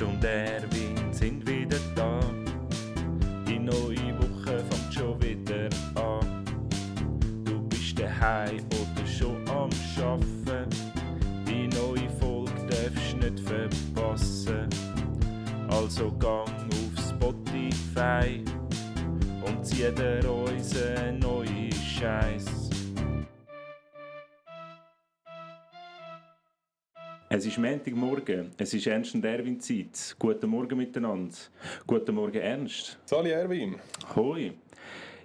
Ernst und Montagmorgen, es ist Ernst und Erwin Zeit. Guten Morgen miteinander. Guten Morgen Ernst. Sali Erwin. Hoi.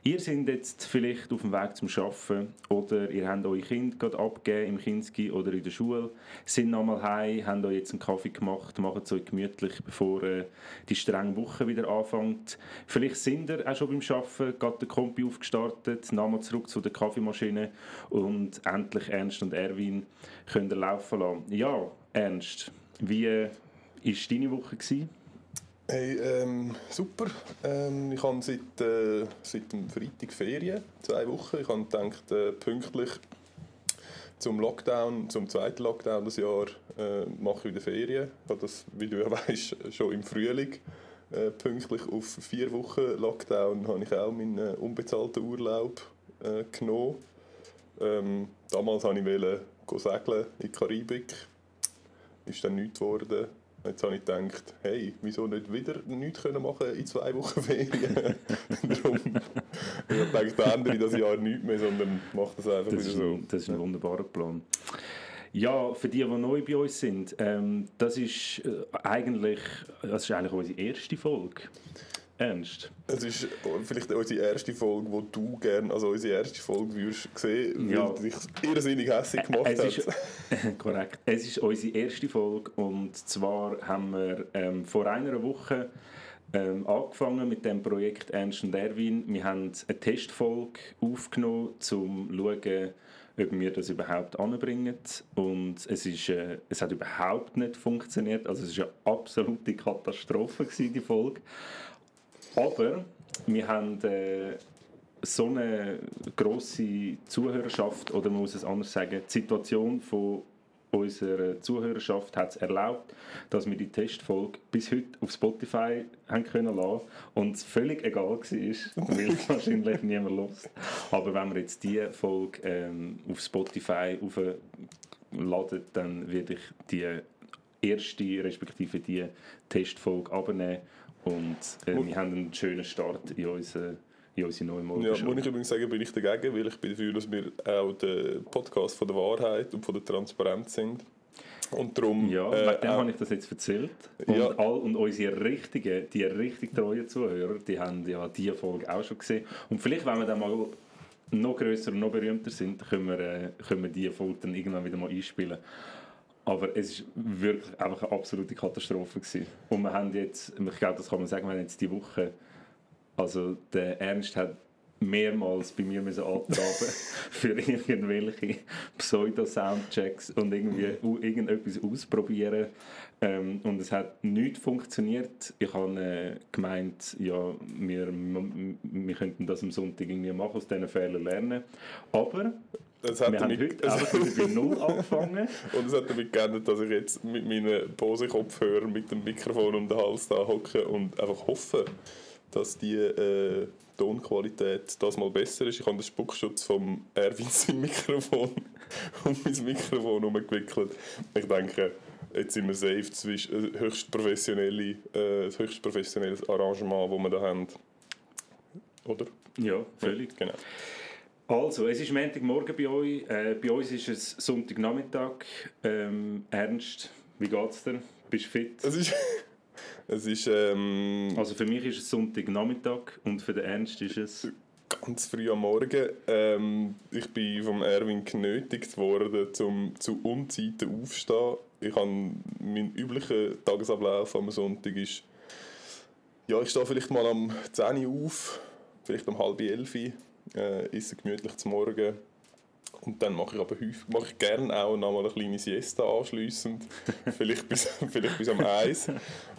Ihr seid jetzt vielleicht auf dem Weg zum Arbeiten oder ihr habt eure Kind gerade abgegeben im Kinski oder in der Schule, sind nochmal heim, habt euch jetzt einen Kaffee gemacht, macht es euch gemütlich, bevor äh, die strenge Woche wieder anfängt. Vielleicht sind ihr auch schon beim Arbeiten, gerade den Kompi aufgestartet, nochmal zurück zu der Kaffeemaschine und endlich Ernst und Erwin könnt ihr laufen lassen. Ja, Ernst, wie war deine Woche? Gewesen? Hey, ähm, super. Ähm, ich habe seit, äh, seit dem Freitag Ferien, zwei Wochen. Ich habe gedacht, äh, pünktlich zum Lockdown, zum zweiten Lockdown des Jahr äh, mache ich wieder Ferien. Ich habe das, wie du ja weißt, schon im Frühling äh, pünktlich auf vier Wochen Lockdown habe ich auch meinen äh, unbezahlten Urlaub äh, genommen. Ähm, damals wollte ich segeln in die Karibik. Ist dann nichts geworden Jetzt habe ich gedacht, hey, wieso nicht wieder nichts können machen in zwei Wochen Ferien? Darum, ich habe gedacht, da ändere ich das Jahr nichts mehr, sondern mache das einfach das wieder so. Das ist ein wunderbarer Plan. Ja, für die, die neu bei uns sind, ähm, das, ist, äh, eigentlich, das ist eigentlich unsere erste Folge. Ernst? Es ist vielleicht unsere erste Folge, wo du gerne, also unsere erste Folge würdest sehen, ja. weil dich irrsinnig hässlich gemacht es ist, korrekt. Es ist unsere erste Folge und zwar haben wir ähm, vor einer Woche ähm, angefangen mit dem Projekt Ernst und Erwin. Wir haben eine Testfolge aufgenommen, um zu schauen, ob wir das überhaupt anbringen. Und es, ist, äh, es hat überhaupt nicht funktioniert. Also es war eine absolute Katastrophe, gewesen, die Folge. Aber wir haben äh, so eine grosse Zuhörerschaft, oder man muss es anders sagen, die Situation von unserer Zuhörerschaft hat es erlaubt, dass wir die Testfolge bis heute auf Spotify haben können lassen und es völlig egal war, weil es wahrscheinlich niemand los. Aber wenn wir jetzt diese Folge ähm, auf Spotify aufladen, dann werde ich die erste, respektive die Testfolge abnehmen und äh, wir haben einen schönen Start in unsere, in unsere neue Morgen. Ja, muss ich übrigens sagen, bin ich dagegen, weil ich bin dafür, dass wir auch der Podcast von der Wahrheit und von der Transparenz sind. Und darum, ja, äh, dem habe ich das jetzt erzählt. Und, ja. all, und unsere richtigen, die richtig treuen Zuhörer, die haben ja diese Folge auch schon gesehen. Und vielleicht, wenn wir dann mal noch grösser und noch berühmter sind, können wir, äh, können wir diese Folge dann irgendwann wieder mal einspielen. Aber es war wirklich einfach eine absolute Katastrophe. Gewesen. Und wir haben jetzt, ich glaube, das kann man sagen, wir haben jetzt die Woche, also der Ernst hat mehrmals bei mir müssen antraben für irgendwelche Pseudo-Soundchecks und irgendwie irgendetwas ausprobieren. Ähm, und es hat nicht funktioniert. Ich habe äh, gemeint, ja, wir, wir könnten das am Sonntag irgendwie machen, aus diesen Fehlern lernen. Aber es hat wir haben heute einfach bei Null angefangen. Und es hat damit geändert, dass ich jetzt mit meinen Bose-Kopfhörern mit dem Mikrofon um den Hals da hocke und einfach hoffe, dass die äh, Tonqualität das mal besser ist. Ich habe den Spuckschutz vom Erwin sein Mikrofon um mein Mikrofon herumgewickelt. Ich denke, jetzt sind wir safe zwischen äh, höchst professionelle, äh, höchst professionelles Arrangement, das wir da haben. Oder? Ja, völlig. Ja, genau. Also, es ist Montagmorgen bei euch. Äh, bei uns ist es Sonntagnachmittag. Ähm, Ernst, wie geht's dir? Bist du fit? Es ist, es ist ähm, also für mich ist es Sonntagnachmittag und für den Ernst ist es... Ganz früh am Morgen. Ähm, ich bin vom Erwin genötigt worden, zum zu Unzeiten aufzustehen. Ich habe meinen üblichen Tagesablauf am Sonntag ist... Ja, ich stehe vielleicht mal am 10 Uhr auf, vielleicht um halb elf äh, esse gemütlich zum Morgen. Und dann mache ich aber häufig, mache ich gerne auch noch mal eine kleine Siesta anschliessend, vielleicht bis, vielleicht bis am Eis.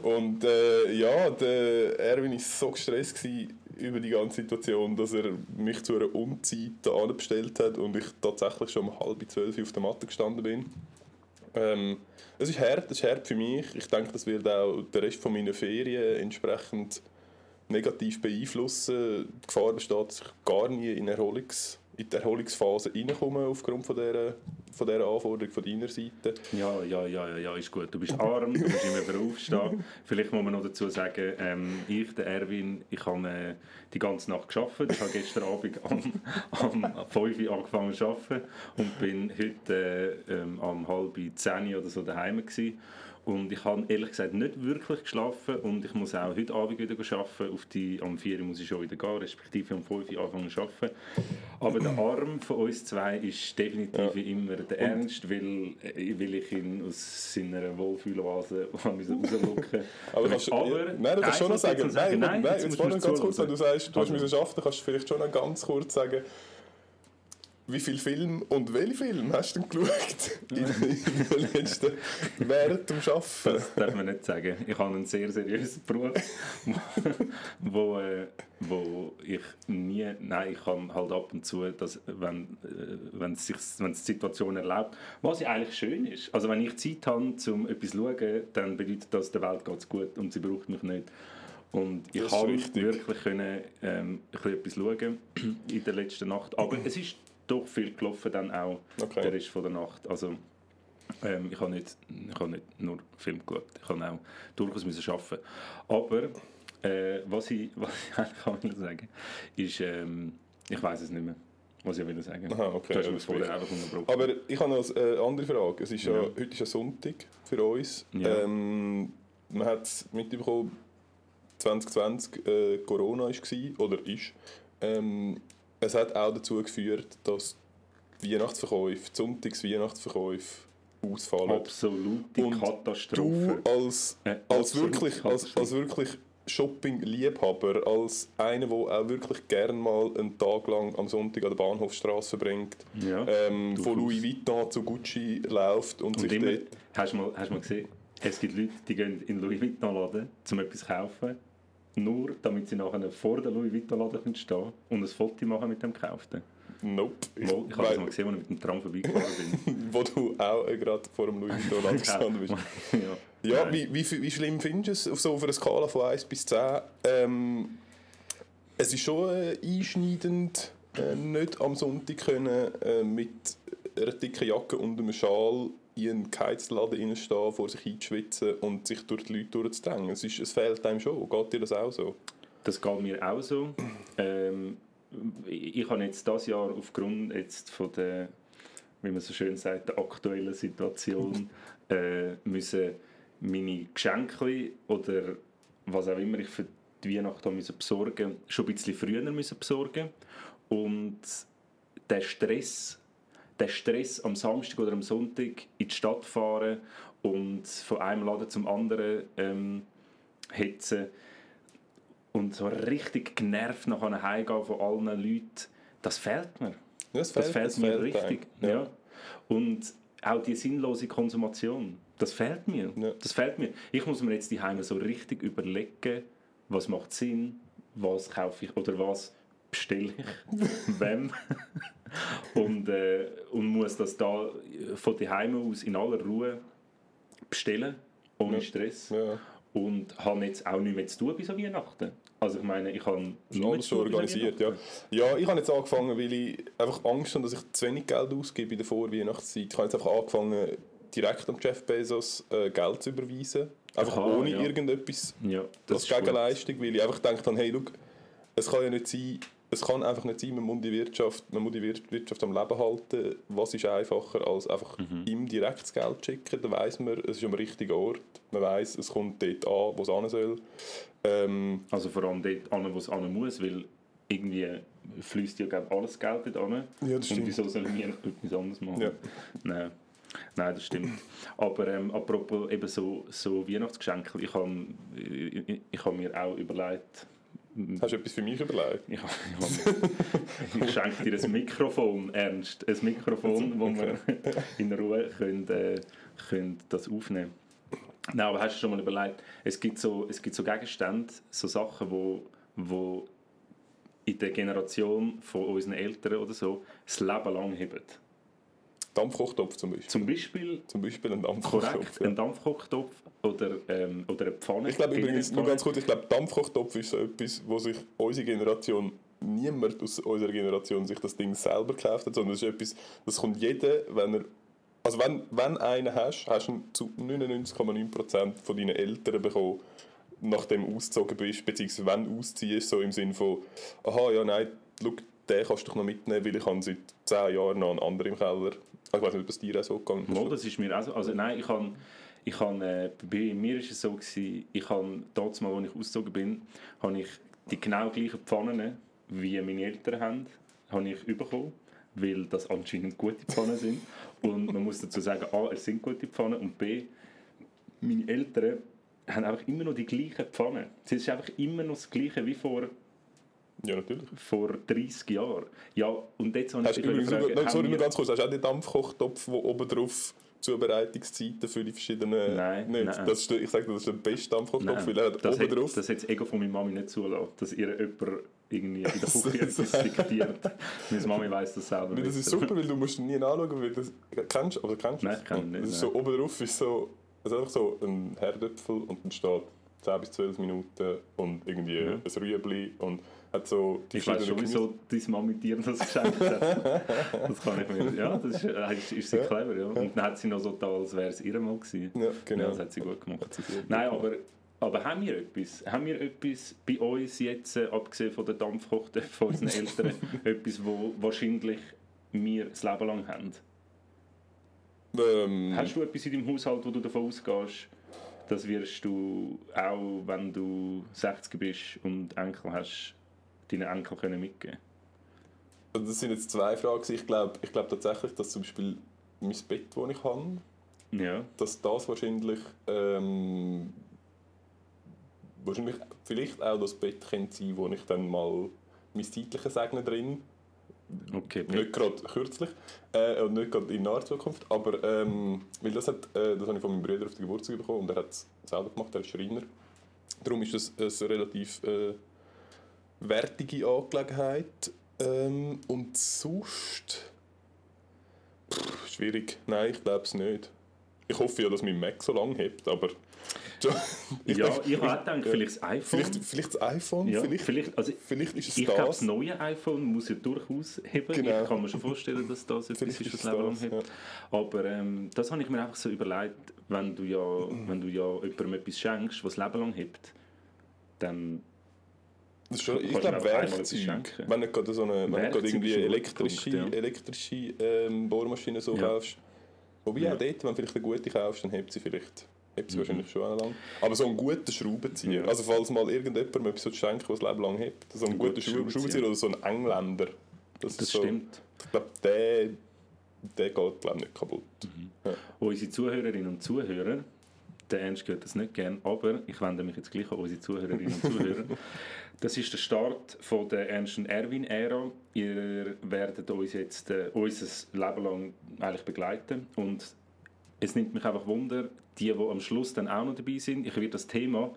Und äh, ja, der Erwin war so gestresst über die ganze Situation, dass er mich zu einer Unzeit anbestellt hat und ich tatsächlich schon um halb zwölf auf der Matte gestanden bin. Ähm, es ist hart, es ist hart für mich. Ich denke, das wird auch den Rest von meiner Ferien entsprechend negativ beeinflussen. Die Gefahr besteht, dass ich gar nie in, Erholungs, in die Erholungsphase reinkomme aufgrund von dieser, von dieser Anforderung von deiner Seite. Ja, ja, ja, ja, ist gut. Du bist arm, du musst immer wieder aufstehen. Vielleicht muss man noch dazu sagen, ähm, ich, der Erwin, ich habe äh, die ganze Nacht gearbeitet. Ich habe gestern Abend am, am 5 Uhr angefangen zu arbeiten und bin heute äh, ähm, um halb 10 oder so daheim gewesen. Und ich habe ehrlich gesagt nicht wirklich geschlafen und ich muss auch heute Abend wieder arbeiten. Auf die, am 4 Uhr muss ich schon wieder gehen, respektive um 5 Uhr anfangen zu arbeiten. Aber der Arm von uns zwei ist definitiv ja. immer der Ernst, weil, äh, weil ich ihn aus seiner Wohlfühloase rauslocken Aber, kannst, aber ja, Nein, du kannst schon noch sagen, sagen, nein, nein, nein, jetzt, jetzt ganz kurz, wenn du sagst, du also. hast müssen arbeiten, kannst du vielleicht schon noch ganz kurz sagen, wie viele Filme und welche Filme hast du denn geschaut in, in letzten, während dem Arbeiten? Das darf man nicht sagen. Ich habe einen sehr seriösen Beruf, wo, äh, wo ich nie, nein, ich kann halt ab und zu, dass, wenn, äh, wenn, es sich, wenn es die Situation erlaubt, was ja eigentlich schön ist. Also wenn ich Zeit habe, um etwas zu schauen, dann bedeutet das, der Welt geht es gut und sie braucht mich nicht. Und ich habe wirklich können, ähm, etwas schauen in der letzten Nacht. Aber es ist doch viel gelaufen dann auch okay. der Rest von der Nacht. Also ähm, ich habe nicht, ich habe nicht nur Film geschaut, ich habe auch durchaus müssen arbeiten. Aber äh, was, ich, was ich eigentlich will sagen ist, ähm, ich weiß es nicht mehr. Was ich will sagen. Aha, okay. Du hast ja, einfach Aber ich habe noch eine andere Frage. Es ist ja. ja heute ist ja Sonntag für uns. Ja. Ähm, man hat mitbekommen, 2020 äh, Corona war oder ist. Ähm, es hat auch dazu geführt, dass Weihnachtsverkäufe, die Sonntags-Weihnachtsverkäufe ausfallen. Absolute Und Katastrophe. Du als, äh, als, wirklich, als, als wirklich Shopping-Liebhaber, als einer, der auch wirklich gerne mal einen Tag lang am Sonntag an der Bahnhofstraße verbringt, ja, ähm, von Louis Vuitton zu Gucci läuft und, und sich immer, dort... Hast du mal, hast mal gesehen, es gibt Leute, die gehen in Louis Vuitton-Laden, um etwas zu kaufen nur damit sie nachher vor der Louis Vuitton-Laden stehen und ein Foto machen mit dem Gekauften. Nope. Ich, Mal, ich habe das mal gesehen, als ich mit dem Tram vorbeigefahren bin. Wo du auch äh, gerade vor dem Louis Vuitton-Laden gestanden bist. ja, ja wie, wie, wie schlimm findest du es so auf einer Skala von 1 bis 10? Ähm, es ist schon äh, einschneidend, äh, nicht am Sonntag können, äh, mit einer dicken Jacke und einem Schal in einen Geheizladen reinstehen, vor sich einzuschwitzen und sich durch die Leute durchzudrängen. Es, ist, es fehlt einem schon. Geht dir das auch so? Das geht mir auch so. Ähm, ich habe jetzt dieses Jahr aufgrund jetzt von der, wie man so schön sagt, der aktuellen Situation äh, müssen meine Geschenke oder was auch immer ich für die Weihnachten müssen besorgen schon ein bisschen früher müssen besorgen und der Stress der Stress am Samstag oder am Sonntag in die Stadt fahren und von einem Laden zum anderen ähm, hetzen und so richtig genervt nach Hause gehen von allen Leuten, das fehlt mir. Das fehlt, das fehlt das mir fehlt richtig. Ja. ja. Und auch die sinnlose Konsumation, das fehlt mir. Ja. Das fehlt mir. Ich muss mir jetzt die Heime so richtig überlegen, was macht Sinn, was kaufe ich oder was bestelle ich, wem und, äh, und muss das da von daheim aus in aller Ruhe bestellen, ohne ja. Stress. Ja. Und habe jetzt auch nichts mehr zu tun bis an Weihnachten. Also ich meine, ich habe alles schon organisiert, ja. Ja, ich habe jetzt angefangen, weil ich einfach Angst habe, dass ich zu wenig Geld ausgebe in der Vorweihnachtszeit. Ich habe jetzt einfach angefangen, direkt am Jeff Bezos äh, Geld zu überweisen. Einfach Aha, ohne ja. irgendetwas ja, als Gegenleistung, weil ich einfach gedacht habe, hey, look, es kann ja nicht sein, es kann einfach nicht sein, man muss die Wirtschaft, man muss die Wirtschaft am Leben halten. Was ist einfacher, als einfach mhm. ihm direkt das Geld zu schicken? Dann weiss man, es ist am richtigen Ort. Man weiss, es kommt dort an, wo es hin soll. Ähm, also vor allem dort an, wo es hin muss, weil irgendwie fließt ja glaub, alles Geld dort an. Ja, das stimmt. Und wieso sollen wir etwas anderes machen? Ja. Nein. Nein, das stimmt. Aber ähm, apropos eben so, so Weihnachtsgeschenke, ich habe ich, ich hab mir auch überlegt, Hast du etwas für mich überlegt? Ich, ich, ich schenke dir ein Mikrofon, Ernst. Ein Mikrofon, wo wir in Ruhe können, äh, können das aufnehmen Nein, aber hast du schon mal überlegt, es gibt so, es gibt so Gegenstände, so Sachen, wo, wo in der Generation von unseren Eltern oder so das Leben lang haben. Dampfkochtopf zum Beispiel. Zum Beispiel, Zum Beispiel ein Dampfkochtopf. korrekt, ja. ein Dampfkochtopf oder, ähm, oder eine Pfanne. Ich glaube übrigens, nur ganz kurz, ich glaube, Dampfkochtopf ist so etwas, wo sich unsere Generation, niemand aus unserer Generation sich das Ding selber gekauft hat, sondern das ist etwas, das kommt jeder, wenn er, also wenn, wenn einen hast, hast du ihn zu 99,9% von deinen Eltern bekommen, nachdem du ausgezogen bist, beziehungsweise wenn du ausziehst, so im Sinne von, aha, ja, nein, schau, den kannst du noch mitnehmen, weil ich habe seit 10 Jahren noch einen anderen im Keller. Ich weiß nicht, ob das dir auch so gegangen Mal, das ist mir auch so. Also nein, ich habe, ich habe, äh, bei mir ist es so gewesen, ich habe damals mal, als ich ausgezogen bin, habe ich die genau gleichen Pfannen, wie meine Eltern haben, habe ich bekommen, weil das anscheinend gute Pfannen sind. Und man muss dazu sagen, A, es sind gute Pfannen und B, meine Eltern haben einfach immer noch die gleichen Pfannen. Es ist einfach immer noch das Gleiche wie vor, Ja, natürlich. vor 30 Jahren. Ja, und jetzt habe ich übrigens, fragen, haben sorry, nur ganz kurz, hast du auch den Dampfkochtopf, wo oben drauf Zubereitungszeiten für die verschiedenen... Nein, nicht. nein. Das ist, der- ich sage, das ist der beste Dampfkochtopf, weil er hat das, oben hat, drauf... das hat das Ego von meiner Mami nicht zulassen, dass ihr jemand irgendwie in der Küche etwas diktiert. Meine Mami weiss das selber Weil das ist super, weil du musst nie anschauen, weil das kennst du, aber kennst du Nein, ich kenn ihn nicht, Das ist so, oben drauf ist so, also einfach so ein Herdöpfel und dann steht 10 bis 12 Minuten und irgendwie Ja. ein Rüebli und hat so die Ich weiß schon, wieso deine Mami dir das geschenkt hat. Das kann ich mir... Ja, das ist, äh, ist, ist sie Ja. clever, ja. Und dann hat sie noch so da, als wäre es ihr mal gewesen. Ja, genau. Ja, das hat sie gut gemacht. Sie Nein, aber, aber haben wir etwas? Haben wir etwas bei uns jetzt, äh, abgesehen von der Dampfkochte von unseren Eltern, etwas, wo wahrscheinlich wir das Leben lang haben? Ähm, Hast du etwas in deinem Haushalt, wo du davon ausgehst, das wirst du auch, wenn du 60 bist und Enkel hast, deinen Enkel können mitgeben Also das sind jetzt zwei Fragen. Ich glaube ich glaub tatsächlich, dass zum Beispiel mein Bett, das ich habe, Ja. dass das wahrscheinlich, ähm, wahrscheinlich vielleicht auch das Bett könnte sein, wo ich dann mal mein zeitliches Segne drin, Okay, nicht gerade kürzlich äh, und nicht gerade in naher Zukunft, aber ähm, weil das, hat, äh, das habe ich von meinem Bruder auf die Geburtstag bekommen und er hat es selber gemacht, er ist Schreiner. Darum ist das eine relativ äh, wertige Angelegenheit. Ähm, und sonst... Pff, schwierig. Nein, ich glaube es nicht. Ich hoffe ja, dass mein Mac so lange hebt, aber... ich ja, denke- ich habe auch gedacht, vielleicht das iPhone. Vielleicht, vielleicht das iPhone, ja, vielleicht, vielleicht, also vielleicht ist es ich glaube, das. das neue iPhone muss ja durchaus heben. Genau. Ich kann mir schon vorstellen, dass das etwas ist, das Leben lang das, hebt. Aber ähm, das habe ich mir einfach so überlegt, wenn du ja, wenn du ja jemandem etwas schenkst, was das Leben lang hebt, dann Das ist schon, ich glaube, Werkzeug. Wenn du gerade so eine, wenn du irgendwie elektrische, Punkt, ja. elektrische ähm, Bohrmaschine so Ja. kaufst. Wobei Ja. auch dort, wenn du vielleicht eine gute kaufst, dann hebt sie vielleicht hebt sie Mhm. wahrscheinlich schon lang. Aber so einen guten Schraubenzieher. Ja. Also falls mal irgendjemandem etwas schenken was das Leben lang hebt. So einen Ein guten Schraubenzieher. Schraubenzieher. oder so einen Engländer. Das, das so, stimmt. Ich glaube, der, der geht glaub, nicht kaputt. Unsere Zuhörerinnen und Zuhörer, der Ernst hört das nicht gern, aber ich wende mich jetzt gleich an unsere Zuhörerinnen und Zuhörer. Das ist der Start von der Ernst und Erwin-Ära. Ihr werdet uns jetzt äh, unser Leben lang eigentlich begleiten und es nimmt mich einfach Wunder, die, die am Schluss dann auch noch dabei sind. Ich werde das Thema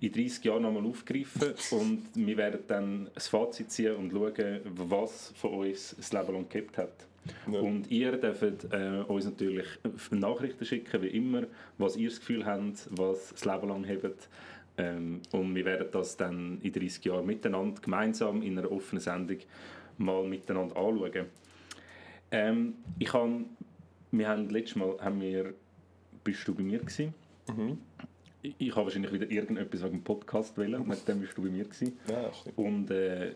in 30 Jahren nochmal aufgreifen und wir werden dann ein Fazit ziehen und schauen, was von uns das Leben lang gehabt hat. Ja. Und ihr dürft äh, uns natürlich Nachrichten schicken, wie immer, was ihr das Gefühl habt, was das Leben lang habt. Ähm, und wir werden das dann in 30 Jahren miteinander, gemeinsam in einer offenen Sendung mal miteinander anschauen. Ähm, ich habe, wir haben letztes Mal, haben wir, bist du bei mir gewesen? Mhm. Ich, ich habe wahrscheinlich wieder irgendetwas wegen dem Podcast wählen, und dann bist du bei mir gewesen. Ja. Und äh,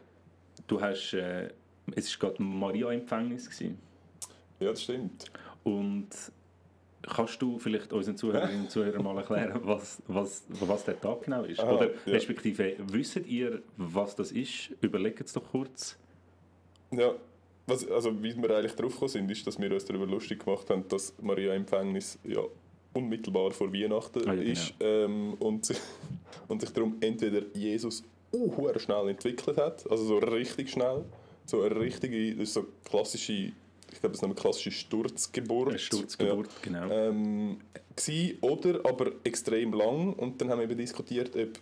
du hast, äh, es war gerade Maria-Empfängnis gewesen. ja, das stimmt. Und kannst du vielleicht unseren Zuhörerinnen und Zuhörern mal erklären, was, was, was der Tag genau ist? Aha, Oder ja. respektive, wisst ihr, was das ist? Überlegt es doch kurz. Ja, was, also wie wir eigentlich drauf gekommen sind, ist, dass wir uns darüber lustig gemacht haben, dass Maria Empfängnis ja unmittelbar vor Weihnachten Ah, ja, genau. ist ähm, und, sich, und sich darum entweder Jesus uh, schnell entwickelt hat, also so richtig schnell, so eine richtige, das ist so klassische, ich glaube, das ist eine klassische Sturzgeburt. Eine Sturzgeburt, genau. Ja. Ähm, gsi, oder aber extrem lang und dann haben wir eben diskutiert, ob,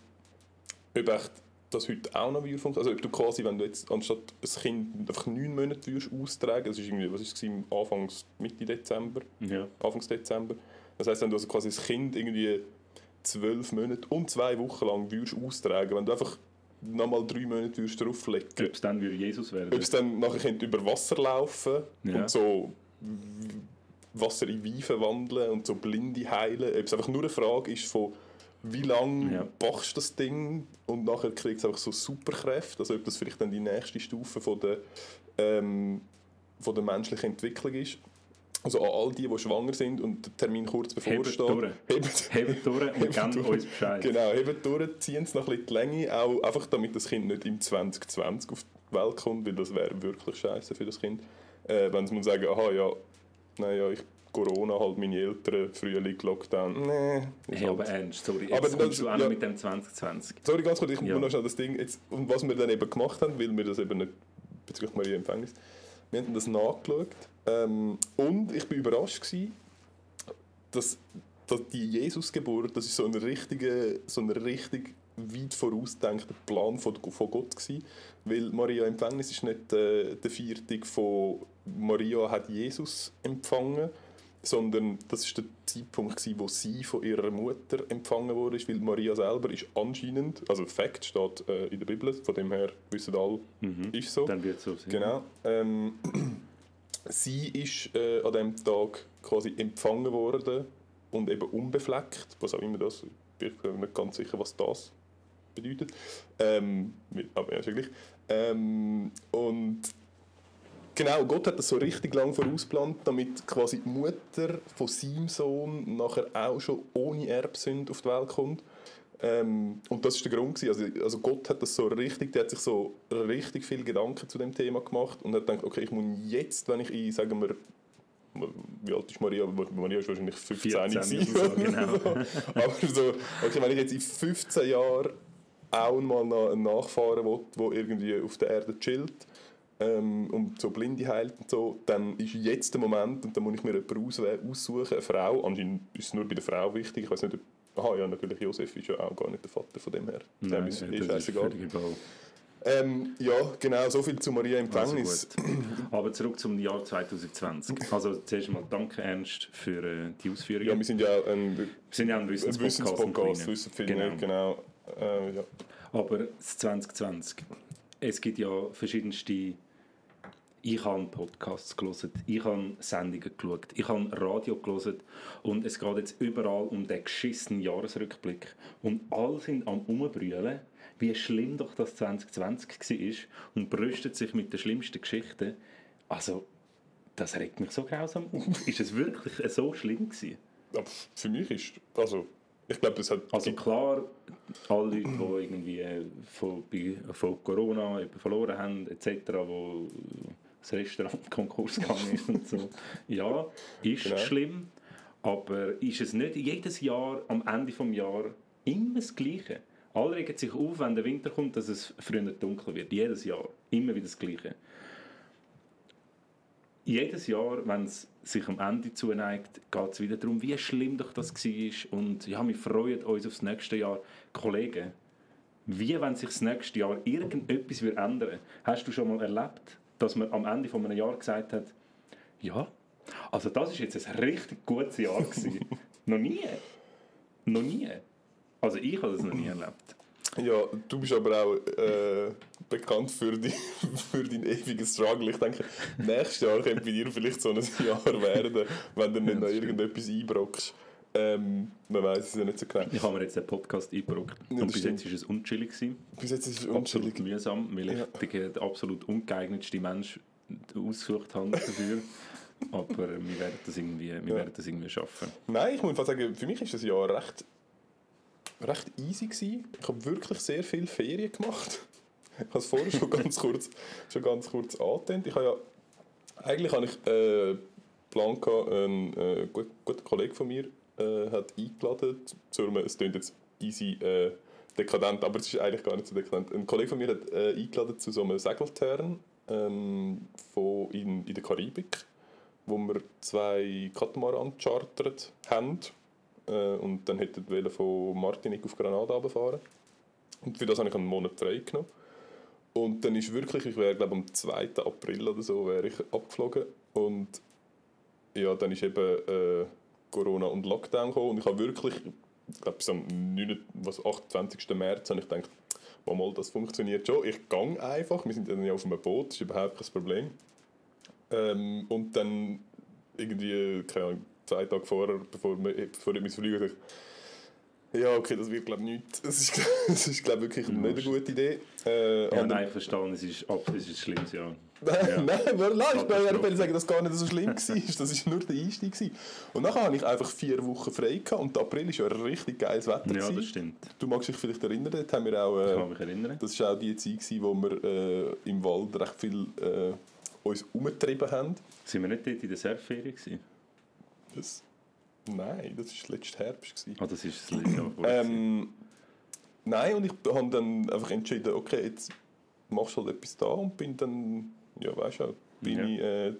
ob echt das heute auch noch funktioniert. Also ob du quasi, wenn du jetzt anstatt ein Kind einfach neun Monate würdest austragen, das ist irgendwie, was ist es, Anfangs, Mitte Dezember, Ja. Anfangs Dezember. Das heisst, wenn du also quasi das Kind irgendwie zwölf Monate und zwei Wochen lang würdest austragen, wenn du einfach nochmal drei Monate würdest drauflegen, Ob es dann Jesus werden ob es dann nachher könnte über Wasser laufen Ja. und so Wasser in Wein verwandeln und so Blinde heilen, ob es einfach nur eine Frage ist von wie lange Ja. bachst du das Ding und nachher kriegt es einfach so Superkräfte, also ob das vielleicht dann die nächste Stufe von der, ähm, von der menschlichen Entwicklung ist. Also an all die, die schwanger sind und der Termin kurz Hebt bevorsteht. Hebt, Hebt durch und Hebt gebt uns Bescheid. Genau, eben durch, ziehen es noch ein bisschen die Länge, auch einfach damit das Kind nicht im 2020 auf die Welt kommt, weil das wäre wirklich scheiße für das Kind. Äh, wenn sie muss sagen, aha, ja, naja, ich Corona, halt meine Eltern, Frühling, Lockdown, nee. Hey, aber halt- ernst, sorry, jetzt Aber kommst das- du auch noch ja. mit dem 2020. Sorry, ganz kurz, ich Ja. muss noch schnell das Ding, jetzt, und was wir dann eben gemacht haben, weil wir das eben nicht, bezüglich Maria Empfängnis, wir haben das nachgeschaut. Ähm, und ich bin überrascht gewesen, dass, dass die Jesusgeburt, das ist so ein richtiger, so ein richtig weit vorausgedachter Plan von, von Gott gewesen, weil Maria Empfängnis ist nicht äh, der Viertag von Maria hat Jesus empfangen, sondern das ist der Zeitpunkt gewesen, wo sie von ihrer Mutter empfangen wurde, weil Maria selber ist anscheinend, also Fakt steht äh, in der Bibel, von dem her wissen alle, Mhm. ist so. Dann wird es so sein. Genau. Ähm, sie ist äh, an diesem Tag quasi empfangen worden und eben unbefleckt, was auch immer das, ich bin mir nicht ganz sicher, was das bedeutet. Ähm, aber ja, ist ja gleich. Ähm, und genau, Gott hat das so richtig lang vorausplant, damit quasi die Mutter von seinem Sohn nachher auch schon ohne Erbsünde auf die Welt kommt. Ähm, und das ist der Grund gewesen. Also, also Gott hat das so richtig, der hat sich so richtig viel Gedanken zu dem Thema gemacht und hat gedacht, okay, ich muss jetzt, wenn ich in, sagen wir, wie alt ist Maria? Maria ist wahrscheinlich 15 14 gewesen. oder so, genau. Aber so, okay, wenn ich jetzt in 15 Jahren auch mal einen Nachfahren will, der irgendwie auf der Erde chillt ähm, und so Blinde heilt und so, dann ist jetzt der Moment und dann muss ich mir jemanden auswählen, aussuchen, eine Frau. Anscheinend ist es nur bei der Frau wichtig. Ich weiß nicht, ob Aha, ja, natürlich, Josef ist ja auch gar nicht der Vater von dem her. Nein, ist das eh ist scheißegal. völlig egal. Ähm, ja, genau, so viel zu Maria Empfängnis. Also gut. Aber zurück zum Jahr 2020. Also zuerst einmal danke Ernst für äh, die Ausführungen. ja, wir sind ja ein, wir sind ja ein Wissenspodcast. ein Wissenspodcast, wissen viele Genau. nicht, genau. Äh, ja. Aber das 2020. Es gibt ja verschiedenste. Ich habe Podcasts gelesen, ich habe Sendungen geschaut, ich habe Radio gelesen und es geht jetzt überall um den geschissenen Jahresrückblick. Und alle sind am Umbrüllen, wie schlimm doch das 2020 war und brüstet sich mit den schlimmsten Geschichten. Also, das regt mich so grausam auf. ist es wirklich so schlimm gewesen? Aber für mich ist, also, ich glaube, das hat... Also klar, alle Leute, die irgendwie von, von Corona verloren haben, etc., wo das Restaurant Konkurs gegangen ist und so. Ja, ist Genau. schlimm, aber ist es nicht jedes Jahr, am Ende des Jahres, immer das Gleiche? Alle regen sich auf, wenn der Winter kommt, dass es früher dunkel wird. Jedes Jahr. Immer wieder das Gleiche. Jedes Jahr, wenn es sich am Ende zuneigt, geht es wieder darum, wie schlimm doch das war. Und ja, wir freuen uns aufs nächste Jahr. Kollegen, wie wenn sich das nächste Jahr irgendetwas würde ändern Hast du schon mal erlebt, dass man am Ende von einem Jahr gesagt hat, ja, also das ist jetzt ein richtig gutes Jahr gewesen. noch nie. Noch nie. Also ich habe das noch nie erlebt. Ja, du bist aber auch äh, bekannt für, die, für deinen ewigen Struggle. Ich denke, nächstes Jahr könnte bei dir vielleicht so ein Jahr werden, wenn du nicht noch irgendetwas einbrockst. Ähm, man weiß es ja nicht so genau. Ich habe mir jetzt den Podcast eingebrockt. Ja, und bis stimmt. jetzt war es unchillig. Gewesen. Bis jetzt ist es Absolut unschuldig. mühsam, weil Ja. ich den absolut ungeeignetsten Mensch ausgesucht habe dafür. Aber äh, wir werden das irgendwie, wir Ja. werden das irgendwie schaffen. Nein, ich muss fast sagen, für mich ist das Jahr recht, recht easy gewesen. Ich habe wirklich sehr viel Ferien gemacht. Ich habe es vorher schon ganz kurz, schon ganz kurz angetönt. Ich habe ja, eigentlich habe ich äh, Plan gehabt, ein äh, gut, guter Kollege von mir äh, hat eingeladen einem, es klingt jetzt easy äh, dekadent, aber es ist eigentlich gar nicht so dekadent. Ein Kollege von mir hat äh, eingeladen zu so einem Segeltern ähm, von in, in der Karibik wo wir zwei Katamaran chartert haben äh, und dann hätten wir von Martinique auf Granada runterfahren. Und für das habe ich einen Monat frei genommen. Und dann ist wirklich, ich wäre glaube am 2. April oder so, wäre ich abgeflogen. Und ja, dann ist eben äh, Corona und Lockdown gekommen. Und ich habe wirklich, ich glaube bis am 9, was, 28. März habe ich gedacht, mal, das funktioniert schon. Ich gehe einfach. Wir sind dann ja auf einem Boot, das ist überhaupt kein Problem. Ähm, und dann irgendwie, keine Ahnung, zwei Tage vorher, bevor, bevor ich mich fliege, ja, okay, das wird glaube ich nichts. Das ist, das ist glaube wirklich nicht eine gute Idee. Äh, ja, nein, verstanden, es ist, es ist ein schlimmes Nein, nein, nein ich will sagen, dass gar nicht so schlimm war. Das war nur der Einstieg. Und dann hatte ich einfach vier Wochen frei gehabt und der April war ja richtig geiles Wetter. Ja, das stimmt. Du magst dich vielleicht erinnern, dort haben wir auch... Äh, ich kann mich erinnern. Das war auch die Zeit, wo wir äh, im Wald recht viel äh, uns umgetrieben haben. Sind wir nicht dort in der Surfferie? Das Nein, das war letztes Herbst. Ah, das ist das letzte Jahr ähm, Nein, und ich habe dann einfach entschieden, okay, jetzt machst du halt etwas da und bin dann, ja weißt du, bin ja. ich äh,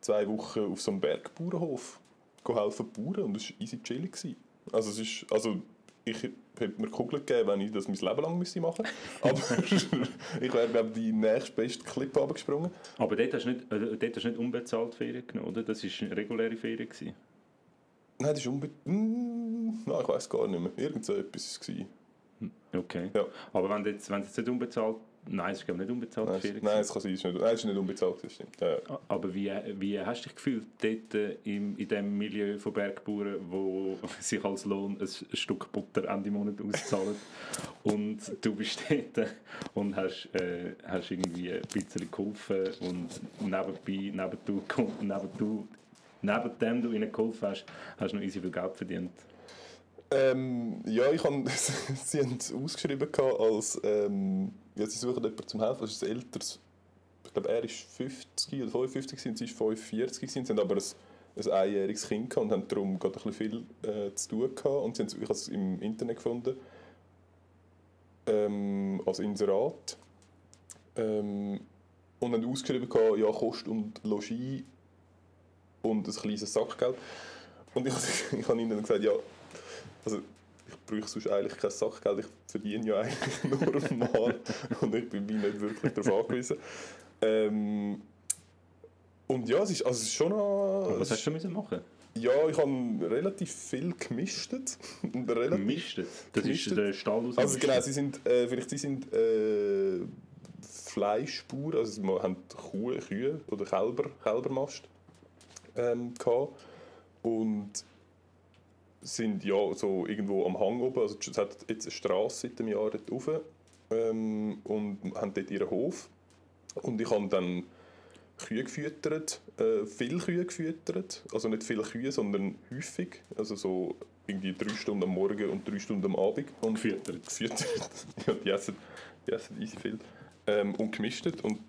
zwei Wochen auf so einem Bergbauernhof helfen Bauern und es war easy chillig. Gewesen. Also es ist, also ich hätte mir Kugeln gegeben, wenn ich das mein Leben lang müsste machen müsste. Aber ich wäre, glaube die nächstbeste Klippe abgesprungen. Aber dort hast du nicht, äh, dort hast du nicht unbezahlt Ferien genommen, oder? Das war eine reguläre Ferien. Gewesen. Nein, das ist unbedingt. Hm, nein, ich weiß gar nicht mehr. Irgend so etwas war es. Hm, okay. Ja. Aber wenn du jetzt, wenn jetzt nicht unbezahlt Nein, es ist glaube nicht unbezahlt. Nein, nein es kann sein, es ist nicht, nein, es ist nicht unbezahlt, das stimmt. Ja, ja. Aber wie, wie hast du dich gefühlt dort äh, im, in dem Milieu von Bergbauern, wo sich als Lohn ein, Stück Butter Ende Monat auszahlen und du bist dort und hast, äh, hast irgendwie ein bisschen geholfen und nebenbei, neben du, neben du neben du ihnen geholfen hast, hast du noch easy viel Geld verdient? Ähm, ja, ich hab, sie haben es ausgeschrieben als, ähm, ja, sie suchen jemanden zum Helfen, das ist ein älteres, ich glaube er ist 50 oder 55 und sie ist 45 sie haben aber ein, ein einjähriges Kind und haben darum gerade ein bisschen viel äh, zu tun gehabt und sie haben, ich habe es im Internet gefunden, ähm, als Inserat ähm, und haben ausgeschrieben gehabt, ja, Kost und Logis und ein kleines Sackgeld. Und ich, ich habe ihnen dann gesagt, ja, also brauche sonst eigentlich kein Sackgeld, ich verdiene ja eigentlich nur mal und ich bin nicht wirklich darauf angewiesen. Ähm, und ja, es ist, also es ist schon noch... was hast du müssen machen ja, ich habe relativ viel gemischt. gemischt? Das gemischt. ist der Stall aus Also genau, sie sind, äh, vielleicht sie sind äh, Fleischspuren, also wir haben Kuh, Kühe oder Kälber, Kälbermast ähm, gehabt. und sind ja so irgendwo am Hang oben, also es hat jetzt eine Straße seit dem Jahr dort rauf, ähm, und haben dort ihren Hof und ich habe dann Kühe gefüttert, äh, viele Kühe gefüttert, also nicht viele Kühe, sondern häufig, also so irgendwie drei Stunden am Morgen und drei Stunden am Abend. Und gefüttert. gefüttert. ja, die essen, die essen easy viel. Ähm, und gemischt und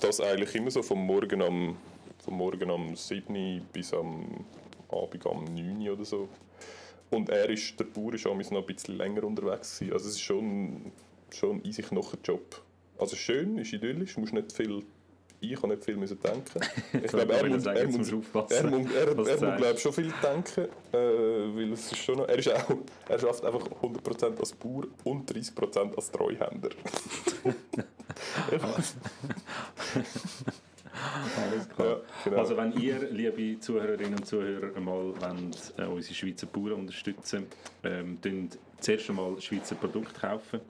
das eigentlich immer so vom Morgen am vom Morgen am 7 bis am Abend am 9 oder so. Und er ist, der Bauer ist noch ein bisschen länger unterwegs gewesen. Also es ist schon, schon ein easy Knochenjob. Also schön, ist idyllisch, musst nicht viel ich habe nicht viel müssen denken. Ich glaube, er, muss, er, muss, er, muss, er, er, muss glaube schon viel denken, äh, weil es ist schon noch, er ist auch, er schafft einfach 100% als Bauer und 30% als Treuhänder. Alles klar. Ja, genau. Also wenn ihr, liebe Zuhörerinnen und Zuhörer, einmal wollt, äh, unsere Schweizer Bauern unterstützen ähm, zuerst einmal Schweizer Produkte kaufen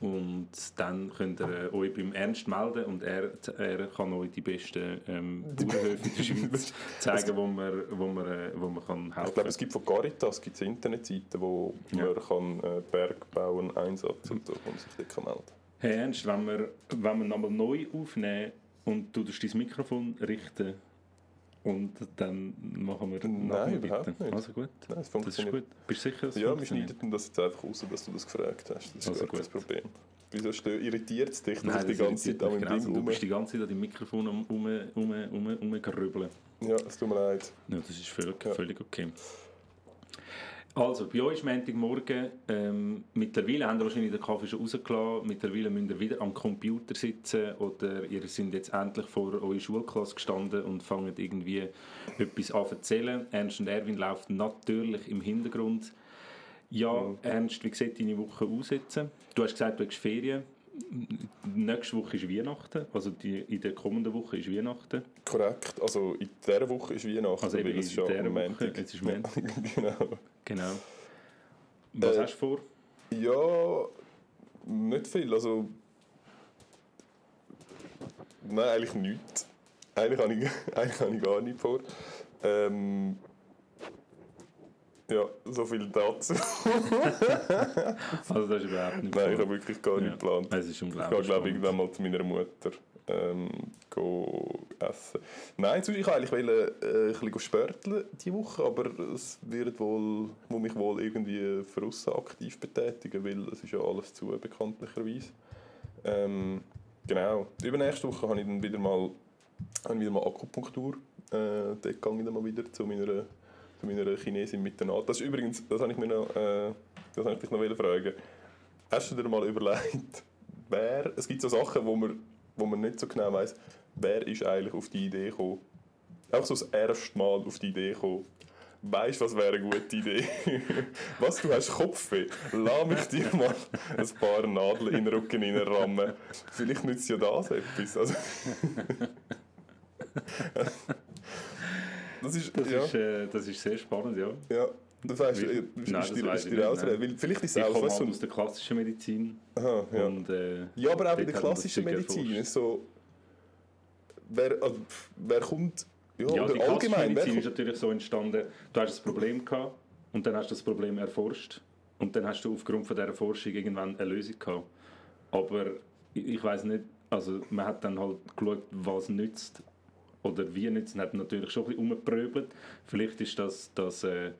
und dann könnt ihr äh, euch beim Ernst melden und er, er kann euch die besten ähm, Bauernhöfe in der Schweiz zeigen, wo man, wo man, äh, wo man kann helfen kann. Ich glaube, es gibt von Caritas gibt's Internetseiten, wo ja. man kann, äh, Bergbau Einsatz und so sich dort melden Hey Ernst, wenn wir, wenn wir nochmal neu aufnehmen und du darfst dein Mikrofon richten und dann machen wir Nein, überhaupt nicht. Also gut. Nein, es das ist gut. Bist du sicher, dass Ja, wir schneiden das jetzt einfach raus, dass du das gefragt hast. Das ist also gut. das Problem. Wieso irritiert es dich, dass Nein, die ganze Zeit am genau, Ding Du bist die ganze Zeit an deinem Mikrofon um, um, um, um, umgerübeln. Ja, es tut mir leid. Ja, das ist völlig, ja. völlig okay. Also, bei euch ist Montagmorgen, ähm, mittlerweile haben wir wahrscheinlich den Kaffee schon rausgelassen, mittlerweile müsst ihr wieder am Computer sitzen oder ihr seid jetzt endlich vor eurer Schulklasse gestanden und fangt irgendwie etwas an zu erzählen. Ernst und Erwin laufen natürlich im Hintergrund. Ja, Ernst, wie sieht deine Woche aus jetzt? Du hast gesagt, du hast Ferien. Nächste Woche ist Weihnachten, also die, in der kommenden Woche ist Weihnachten. Korrekt, also in dieser Woche ist Weihnachten, Also eben weil es dieser Woche, jetzt ist Montag. genau. Genau. Was Äh, hast du vor? Ja, nicht viel. Also. Nein, eigentlich nichts. Eigentlich habe ich, eigentlich habe ich gar nichts vor. Ähm, ja, so viel dazu. Also das ist überhaupt nicht Nein, ich habe wirklich gar Ja. nicht geplant. Es ist Ich gehe, unglaublich. glaube ich, spannend. irgendwann mal zu meiner Mutter ähm, essen. Nein, sonst- ich wollte eigentlich wollen, äh, ein bisschen spörteln diese Woche, aber es wird wohl, muss mich wohl irgendwie für aussen aktiv betätigen, weil es ist ja alles zu, bekanntlicherweise. Ähm, genau. Übernächste Woche habe ich dann wieder mal, habe wieder mal Akupunktur. Äh, dort gehe ich dann mal wieder zu meiner, meiner Chinesin mit der Naht. Das ist übrigens, das habe ich mir noch, äh, das habe ich dich noch fragen. Hast du dir mal überlegt, wer, es gibt so Sachen, wo man, wo man nicht so genau weiß, wer ist eigentlich auf die Idee gekommen? Auch so das erste Mal auf die Idee gekommen. Weißt du, was wäre eine gute Idee? was, du hast Kopfweh? Lass mich dir mal ein paar Nadeln in den Rücken reinrammen. Vielleicht nützt ja das etwas. Also, das ist, Das, ja, ist, äh, das ist sehr spannend, ja. ja. Das weißt du, Wie- äh, Nein, ist das ist dir ausreden. Weil Vielleicht ist es auch was so halt aus der klassischen Medizin. Aha, ja. Und, äh, Ja, aber auch in der klassischen Medizin ist so. Wer, also, wer kommt. Ja, Ja, die allgemein. Medizin ist natürlich so entstanden, du hast ein Problem gehabt und dann hast du das Problem erforscht und dann hast du aufgrund von dieser Forschung irgendwann eine Lösung gehabt. Aber ich, ich weiß nicht, also man hat dann halt geschaut, was nützt oder nützt, und hat natürlich schon ein bisschen umgepröbelt. Vielleicht ist das, das, äh,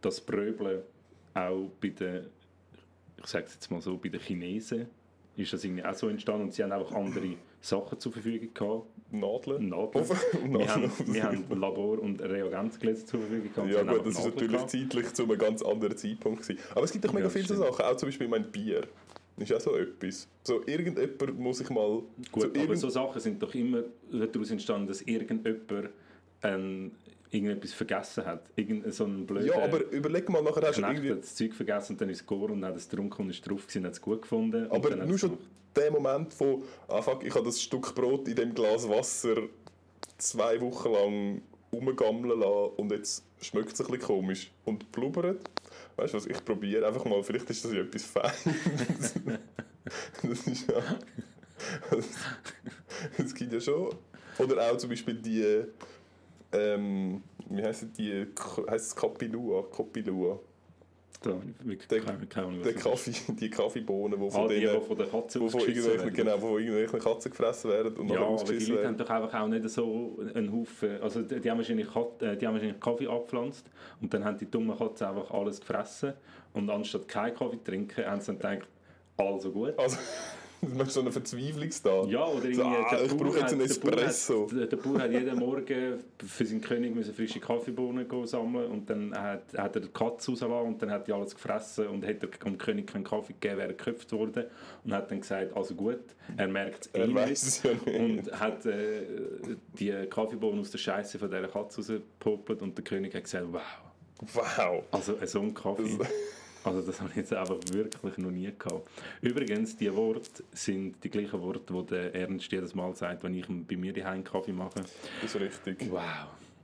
das Pröbeln auch bei den, ich sage es jetzt mal so, bei den Chinesen ist das irgendwie auch so entstanden und sie haben einfach andere Sachen zur Verfügung gehabt, Nadeln. Nadeln. Wir haben, wir haben Labor- und Reagenzgläser zur Verfügung gehabt. Ja, haben gut, das ist Nadeln natürlich gehabt. zeitlich zu einem ganz anderen Zeitpunkt. Gewesen. Aber es gibt doch mega Ja, viele. Sachen. Auch zum Beispiel mein Bier. Ist auch so etwas. So, irgendjemand muss ich mal. Gut, so aber so Sachen sind doch immer daraus entstanden, dass irgendjemand ähm, irgendetwas vergessen hat. Irgend so ein blöder ja, aber überleg mal, nachher hast du irgendwie. das Zeug vergessen und dann ist es gegangen und dann hat es getrunken und ist drauf gewesen und hat es gut gefunden. und Aber nur schon der Moment von, ah fuck, ich habe das Stück Brot in dem Glas Wasser zwei Wochen lang rumgammeln lassen und jetzt schmeckt es ein bisschen komisch und blubbert. Weißt du was, ich probiere einfach mal, vielleicht ist das ja etwas Feines. das ist ja... Es gibt ja schon... Oder auch zum Beispiel die... Ähm, wie heisst die? Heißt es Kapilua? Kapilua. Da habe ich wirklich Der- keine, keine Ahnung, Der Kaffee, die Kaffeebohnen, die von Ah, die, denen... die von der Katze wo von ausgeschissen irgendwelchen, werden. genau, wo irgendwelche Katzen gefressen werden und Ja, aber die Leute haben doch einfach auch nicht so einen Haufen. Also, die, die, haben wahrscheinlich äh, die haben wahrscheinlich Kaffee abgepflanzt und dann haben die dummen Katzen einfach alles gefressen. Und anstatt keinen Kaffee zu trinken, haben sie dann gedacht, also gut. Also, du machst so eine Verzweiflungstat. Ja, oder irgendwie, So, ah, der ich brauche jetzt einen der Bauer hat- Espresso. Der, Bauer hat jeden Morgen für seinen König müssen frische Kaffeebohnen gehen sammeln und dann hat, hat er die Katze rausgelassen und dann hat die alles gefressen und hat dem König keinen Kaffee gegeben, wäre er geköpft worden und hat dann gesagt, also gut, er merkt es eh Er weiß ja nicht. und hat äh, die Kaffeebohnen aus der Scheiße von dieser Katze rausgepopelt und der König hat gesagt, wow, Wow. also äh, so ein Kaffee. Also das habe ich jetzt einfach wirklich noch nie gehabt. Übrigens, die Worte sind die gleichen Worte, die der Ernst jedes Mal sagt, wenn ich bei mir die Kaffee mache. Das ist richtig. Wow,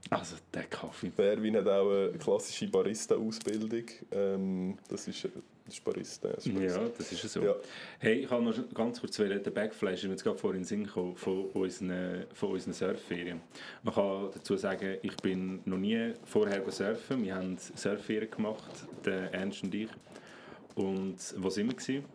also der Kaffee. Der Erwin hat auch eine klassische Barista-Ausbildung. Ähm, das, ist, das ist Barista. Das ist Barista. Ja, das ist ja so. Ja. Hey, ich habe noch ganz kurz wollen, den Backflash, ist mir jetzt gerade vorhin in den Sinn gekommen, von unseren, von unseren Surfferien. Man kann dazu sagen, ich bin noch nie vorher surfen. Wir haben Surfferien gemacht, der Ernst und ich. Und wo sind wir? Gewesen?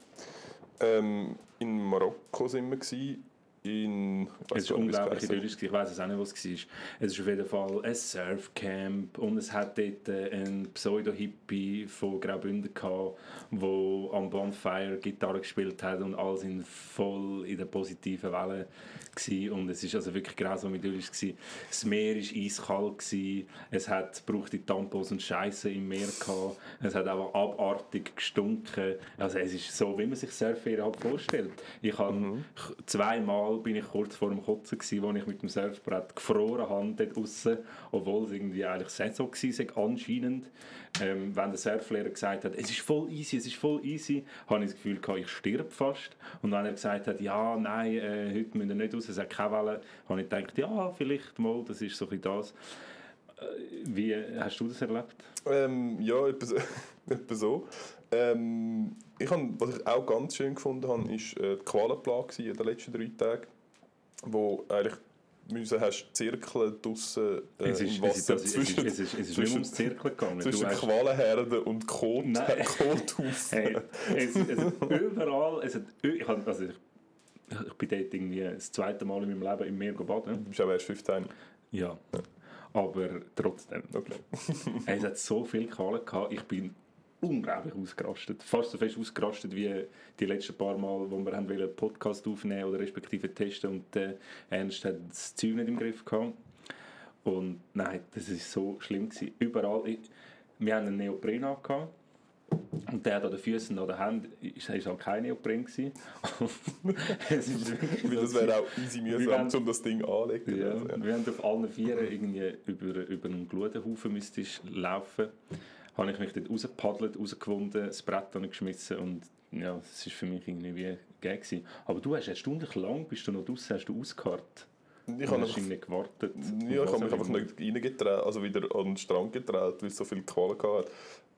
Ähm, in Marokko sind wir. Gewesen, in, Es nicht, wie unglaublich heisst. idyllisch. Ich weiß es auch nicht, was es war. Es ist auf jeden Fall ein Surfcamp und es hat dort äh, einen Pseudo-Hippie von Graubünden gehabt, der am Bonfire Gitarre gespielt hat und alle sind voll in der positiven Welle gewesen. und es ist also wirklich grausam idyllisch gewesen. Das Meer war eiskalt gewesen. es hat brauchte Tampons und Scheiße im Meer gehabt. es hat einfach abartig gestunken. Also es ist so, wie man sich Surfferien halt vorstellt. Ich habe zweimal Mal bin ich kurz vor dem Kotzen gewesen, wo ich mit dem Surfbrett gefroren habe dort draussen, obwohl es irgendwie eigentlich Saison war, anscheinend. Ähm, wenn der Surflehrer gesagt hat, es ist voll easy, es ist voll easy, habe ich das Gefühl gehabt, ich stirb fast. Und wenn er gesagt hat, ja, nein, äh, heute müssen wir nicht raus, es hat keine Welle, habe ich gedacht, ja, vielleicht mal, das ist so ein das. Äh, wie hast du das erlebt? Ähm, ja, etwa so. so. Ähm, ich hab, was ich auch ganz schön gefunden habe, ist äh, die Qualenplage in den letzten drei Tagen, wo eigentlich müssen hast Zirkel draussen äh, es ist, im Wasser es ist, zwischen, es ist, es ist, nicht ums Zirkel gegangen. Zwischen Qualenherden und Kot, Kothaufen. hey, es, es überall, es hat, ich, also ich, ich bin dort irgendwie das zweite Mal in meinem Leben im Meer baden. Du bist auch erst 15. Ja. ja. Aber trotzdem. Okay. es hat so viel Qualen gehabt, ich bin unglaublich ausgerastet. Fast so fest ausgerastet wie die letzten paar Mal, wo wir haben einen Podcast aufnehmen oder respektive testen und äh, Ernst hat das Zeug nicht im Griff gehabt. Und nein, das ist so schlimm gewesen. Überall, ich, wir haben einen Neopren gehabt. Und der hat an den Füßen oder den Händen, ist, ist halt kein Neopren gewesen. es ist das wäre auch easy mühsam, um das Ding anzulegen. Ja, also, ja. Wir haben auf allen Vieren irgendwie über, über einen Glutenhaufen müsstest laufen habe ich mich dort rausgepaddelt, rausgewunden, das Brett geschmissen und ja, das war für mich irgendwie wie geil Aber du hast ja stundenlang, bist du noch draußen, hast du ausgeharrt. Ich habe nicht gewartet. Ja, ich habe mich einfach nicht reingetraut, also wieder an den Strand getraut, weil es so viel Qualen hatte.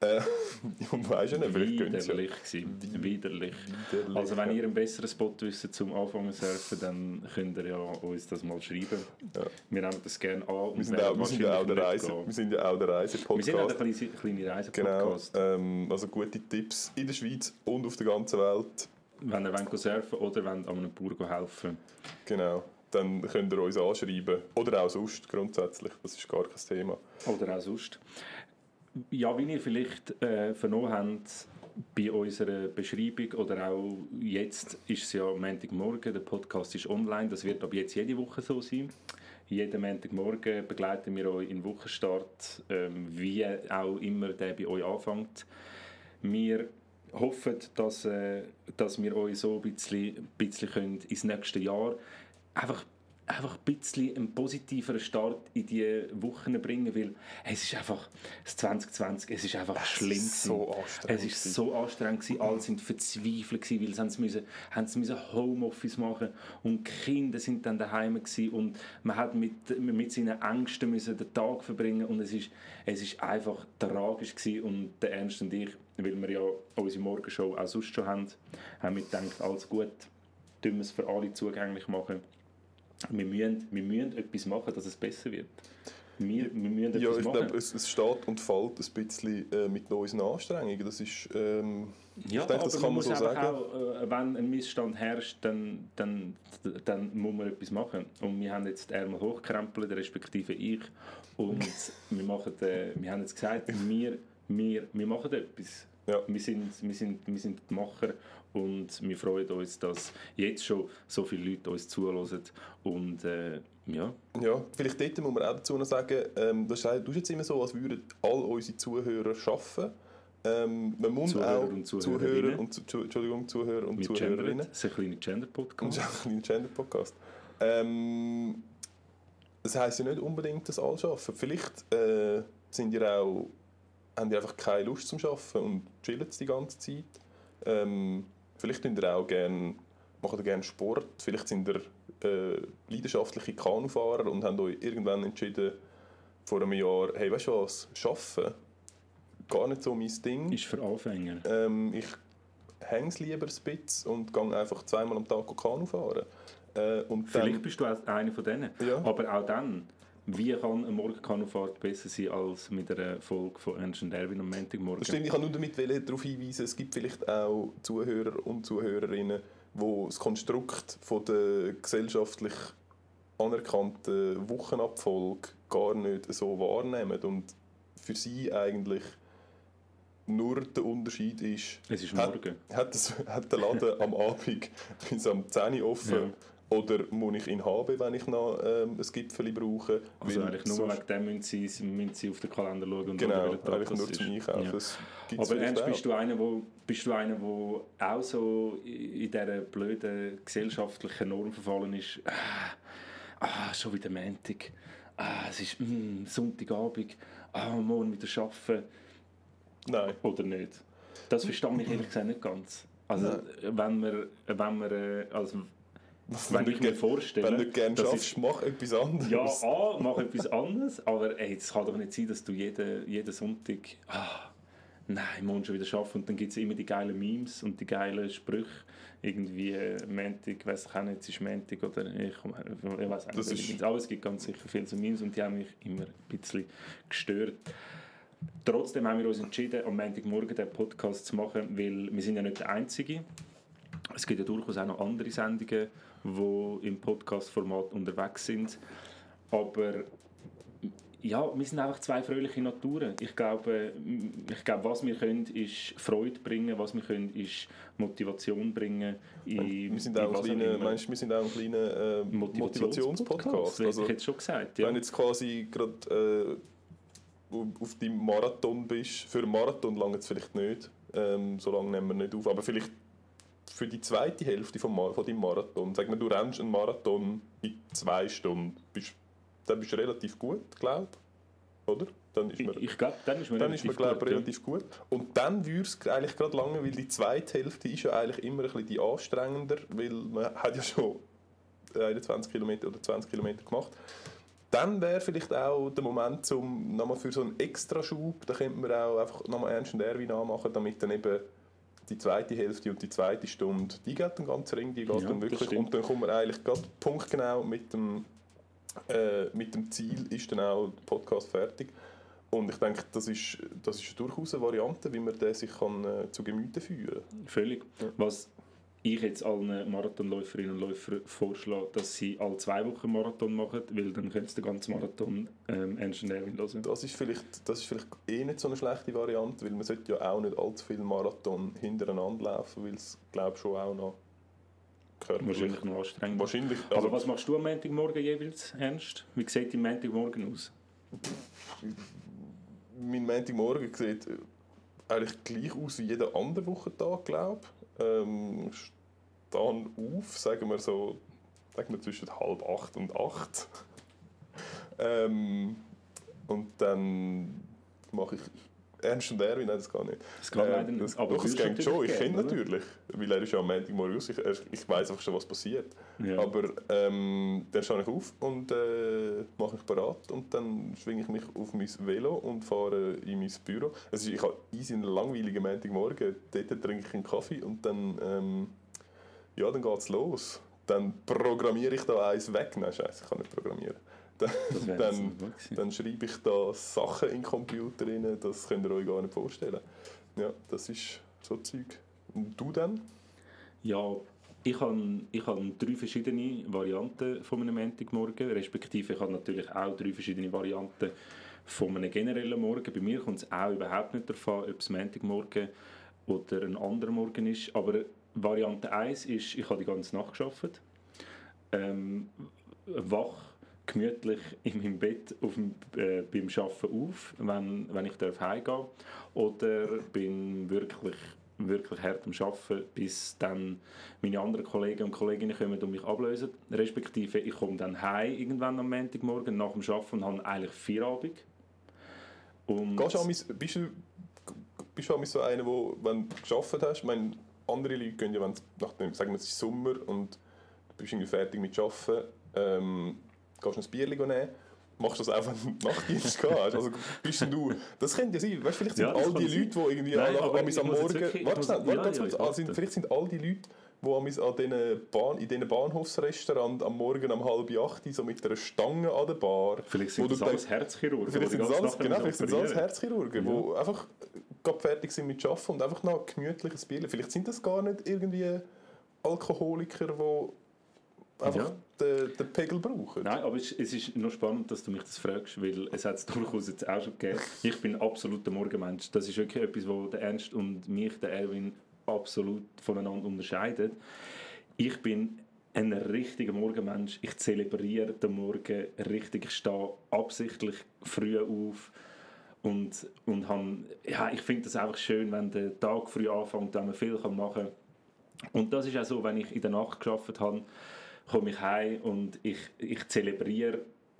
Äh, und weisst du nicht, vielleicht Widerlich ja. Widerlich. Widerlich. Also wenn ihr einen besseren Spot wisst zum Anfangen zu surfen, dann könnt ihr ja uns das mal schreiben. Ja. Wir nehmen das gerne an. Wir sind, auch, wir sind ja auch der Reise, wir sind ja auch der Reisepodcast. Wir sind auch kleiner, kleiner Reisepodcast. Genau, ähm, also gute Tipps in der Schweiz und auf der ganzen Welt. Wenn ihr wollt surfen oder wollt an einem Bauer helfen Genau dann könnt ihr uns anschreiben. Oder auch sonst grundsätzlich, das ist gar kein Thema. Oder auch sonst. Ja, wie ihr vielleicht äh, vernommen habt, bei unserer Beschreibung oder auch jetzt ist es ja Montagmorgen, der Podcast ist online, das wird ab jetzt jede Woche so sein. Jeden Montagmorgen begleiten wir euch den Wochenstart, ähm, wie auch immer der bei euch anfängt. Wir hoffen, dass, äh, dass wir euch so ein bisschen, ein bisschen ins nächste Jahr einfach einfach ein bisschen einen positiveren Start in die Wochen bringen, weil es ist einfach, das 2020, es ist einfach es schlimm ist so. Es ist so anstrengend gewesen, alle sind verzweifelt gewesen, weil sie müssen, haben sie müssen Homeoffice machen und die Kinder sind dann daheim gewesen und man hat mit, mit seinen Ängsten müssen den Tag verbringen und es ist, es ist einfach tragisch gewesen und der Ernst und ich, weil wir ja unsere Morgenshow auch sonst schon haben, haben wir gedacht, alles gut, tun wir es für alle zugänglich machen wir müssen, wir müssen etwas machen, dass es besser wird. Wir, wir müssen ja, ich glaube, es, es, steht und fällt ein bisschen äh, mit unseren Anstrengungen. Das ist, ähm, ja, ich denke, das kann man so sagen. Auch, äh, wenn ein Missstand herrscht, dann, dann, dann muss man etwas machen. Und wir haben jetzt die Ärmel hochkrempelt, respektive ich. Und wir, machen, äh, wir haben jetzt gesagt, wir, wir, wir machen etwas. Ja. Wir, sind, wir, sind, wir sind die Macher und wir freuen uns, dass jetzt schon so viele Leute uns zuhören und äh, ja. Ja, vielleicht dort muss man auch dazu noch sagen, ähm, das ist, jetzt immer so, als würden all unsere Zuhörer arbeiten. Ähm, man muss Zuhörer auch und Zuhörer und, Entschuldigung, Zuhörer und Zuhörerinnen. Das ist ein kleiner Gender-Podcast. Das ist ein kleiner Gender-Podcast. Ähm, das heisst ja nicht unbedingt, dass alle arbeiten. Vielleicht äh, sind ihr auch, haben ihr einfach keine Lust zum Arbeiten und chillen die ganze Zeit. Ähm, Vielleicht macht ihr auch gerne, macht ihr gerne Sport, vielleicht sind ihr äh, leidenschaftliche Kanufahrer und haben euch irgendwann entschieden, vor einem Jahr, hey, weißt du was, Arbeiten, gar nicht so mein Ding. Ist für Anfänger. Ähm, ich hänge es lieber ein bisschen und gehe einfach zweimal am Tag Kanu fahren. Äh, und Vielleicht dann, bist du einer von denen. Ja. Aber auch dann, wie kann eine Morgenkanufahrt besser sein als mit einer Folge von Ernst und Erwin am Montagmorgen? Stimmt, ich kann nur damit darauf hinweisen, es gibt vielleicht auch Zuhörer und Zuhörerinnen, die das Konstrukt von der gesellschaftlich anerkannten Wochenabfolge gar nicht so wahrnehmen und für sie eigentlich nur der Unterschied ist, es ist morgen. Hat, hat, das, hat der Laden am Abend bis am 10 Uhr offen ja. Oder muss ich ihn haben, wenn ich noch ähm, ein Gipfel brauche? Also eigentlich nur wegen dem müssen sie, müssen sie auf den Kalender schauen und genau, schauen, eigentlich nur zum Einkaufen. Ja. Aber ernst, bist du einer, wo, bist du einer, wo auch so in dieser blöden gesellschaftlichen Norm verfallen ist? Ah, ah schon wieder Montag. Ah, es ist mm, Sonntagabend. Ah, morgen wieder arbeiten. Nein. Oder nicht? Das verstehe ich ehrlich gesagt nicht ganz. Also, Nein. wenn wir, wenn wir äh, also, wenn ich mir vorstelle... Wenn du gerne schaffst, mach etwas anderes. Ja, A, mach etwas anderes, aber es kann doch nicht sein, dass du jeden, jeden Sonntag... Ah, nein, morgen schon wieder arbeiten und dann gibt es immer die geilen Memes und die geilen Sprüche. Irgendwie äh, Montag, weiss ich auch nicht, es ist Montag oder ich, ich weiß auch nicht. Aber es gibt ganz sicher viele so Memes und die haben mich immer ein bisschen gestört. Trotzdem haben wir uns entschieden, am Montagmorgen den Podcast zu machen, weil wir sind ja nicht der Einzige. Es gibt ja durchaus auch noch andere Sendungen, die im Podcast-Format unterwegs sind. Aber ja, wir sind einfach zwei fröhliche Naturen. Ich glaube, ich glaube, was wir können, ist Freude bringen, was wir können, ist Motivation bringen. In, wir, sind auch ein kleiner, meinst, wir sind auch ein kleiner äh, Motivationspodcast. Das also, ich jetzt schon gesagt. Ja. Wenn jetzt quasi gerade äh, auf deinem Marathon bist, für einen Marathon lange es vielleicht nicht, ähm, so lange nehmen wir nicht auf, aber vielleicht für die zweite Hälfte vom Mar von deinem Marathon, sag mal, du rennst einen Marathon in zwei Stunden, bist, dann bist du relativ gut, glaube oder? Dann ist man, ich glaube, dann ist man, dann relativ, ist man, glaub, gut, relativ gut. Und dann würde es eigentlich gerade lange, weil die zweite Hälfte ist ja eigentlich immer ein bisschen die anstrengender, weil man hat ja schon 21 Kilometer oder 20 Kilometer gemacht. Dann wäre vielleicht auch der Moment, um nochmal für so einen Extraschub, da könnte man auch einfach nochmal Ernst und Erwin anmachen, damit dann eben die zweite Hälfte und die zweite Stunde, die geht dann ganz ring, die geht ja, dann wirklich. Und dann kommt man eigentlich gerade punktgenau mit dem, äh, mit dem Ziel, ist dann auch der Podcast fertig. Und ich denke, das ist, das ist durchaus eine Variante, wie man den sich kann, äh, zu Gemüte führen kann. Völlig. Ja. Was ich jetzt allen Marathonläuferinnen und Läufern vorschlage, dass sie alle zwei Wochen Marathon machen, weil dann können sie den ganzen Marathon ähm, ernst und hören. Das ist, vielleicht, das ist vielleicht eh nicht so eine schlechte Variante, weil man sollte ja auch nicht allzu viele Marathon hintereinander laufen, weil es, glaube schon auch noch körperlich... Wahrscheinlich noch anstrengend. Wahrscheinlich, also Aber was machst du am Montagmorgen jeweils, Ernst? Wie sieht dein Montagmorgen aus? mein Montagmorgen sieht eigentlich gleich aus wie jeder andere Wochentag, glaube ich ähm, stehe auf, sagen wir so, sagen wir zwischen halb acht und acht. ähm, und dann mache ich Ernst und Erwin, nein, das geht nicht. Das geht leider nicht. Das, aber doch, es geht schon, ich kenne natürlich. Weil er ist ja am Montagmorgen aus, ich, ich weiß einfach schon, was passiert. Ja. Aber ähm, dann stehe ich auf und äh, mache mich parat und dann schwinge ich mich auf mein Velo und fahre in mein Büro. Also ich habe easy einen langweiligen Montagmorgen, dort trinke ich einen Kaffee und dann, ähm, ja, dann geht es los. Dann programmiere ich da eins weg. Nein, scheiße, ich kann nicht programmieren dann, dann, dann, schreibe ich da Sachen in den Computer rein, das könnt ihr euch gar nicht vorstellen. Ja, das ist so Zeug. Und du dann? Ja, ich habe, ich habe drei verschiedene Varianten von einem Montagmorgen, respektive ich habe natürlich auch drei verschiedene Varianten von einem generellen Morgen. Bei mir kommt es auch überhaupt nicht davon, ob es Montagmorgen oder ein anderer Morgen ist, aber Variante 1 ist, ich habe die ganze Nacht gearbeitet, ähm, wach gemütlich in meinem Bett auf dem, äh, beim Arbeiten auf, wenn, wenn ich darf heimgehen Oder bin wirklich, wirklich hart am Arbeiten, bis dann meine anderen Kollegen und Kolleginnen kommen und mich ablösen. Respektive, ich komme dann heim irgendwann am Montagmorgen nach dem Arbeiten und habe eigentlich Feierabend. Und Gehst du bist du bist du so einer, wo, wenn du gearbeitet hast, meine, andere Leute gehen ja, wenn nach dem, sagen wir, es ist Sommer und du bist irgendwie fertig mit Arbeiten, ähm, gehst ein Bier nehmen, machst das auch, wenn du Nachtdienst gehst. Also bist du, das könnte ja sein, weißt, vielleicht sind ja, all die Leute, die irgendwie Nein, am, am Morgen, wirklich, warte, warte, ja, warte, ja, also, vielleicht sind all die Leute, die an diesen Bahn, in diesen Bahnhofsrestaurants am Morgen um halb acht so mit einer Stange an der Bar. Vielleicht sind das alles Herzchirurgen. Vielleicht sind das alles, genau, vielleicht sind alles Herzchirurgen, die ja. einfach fertig sind mit Arbeiten und einfach noch gemütliches Bier. Vielleicht sind das gar nicht irgendwie Alkoholiker, die einfach ja. den, den Pegel brauchen. Nein, aber es, es ist noch spannend, dass du mich das fragst, weil es hat es durchaus jetzt auch schon gegeben. Ich bin absoluter Morgenmensch. Das ist wirklich etwas, wo der Ernst und mich, der Erwin, absolut voneinander unterscheidet. Ich bin ein richtiger Morgenmensch. Ich zelebriere den Morgen richtig. Ich stehe absichtlich früh auf und, und han, ja, ich finde es einfach schön, wenn der Tag früh anfängt, wenn man viel machen kann. Und das ist auch so, wenn ich in der Nacht geschafft habe, komme ich heim und ich, ich zelebriere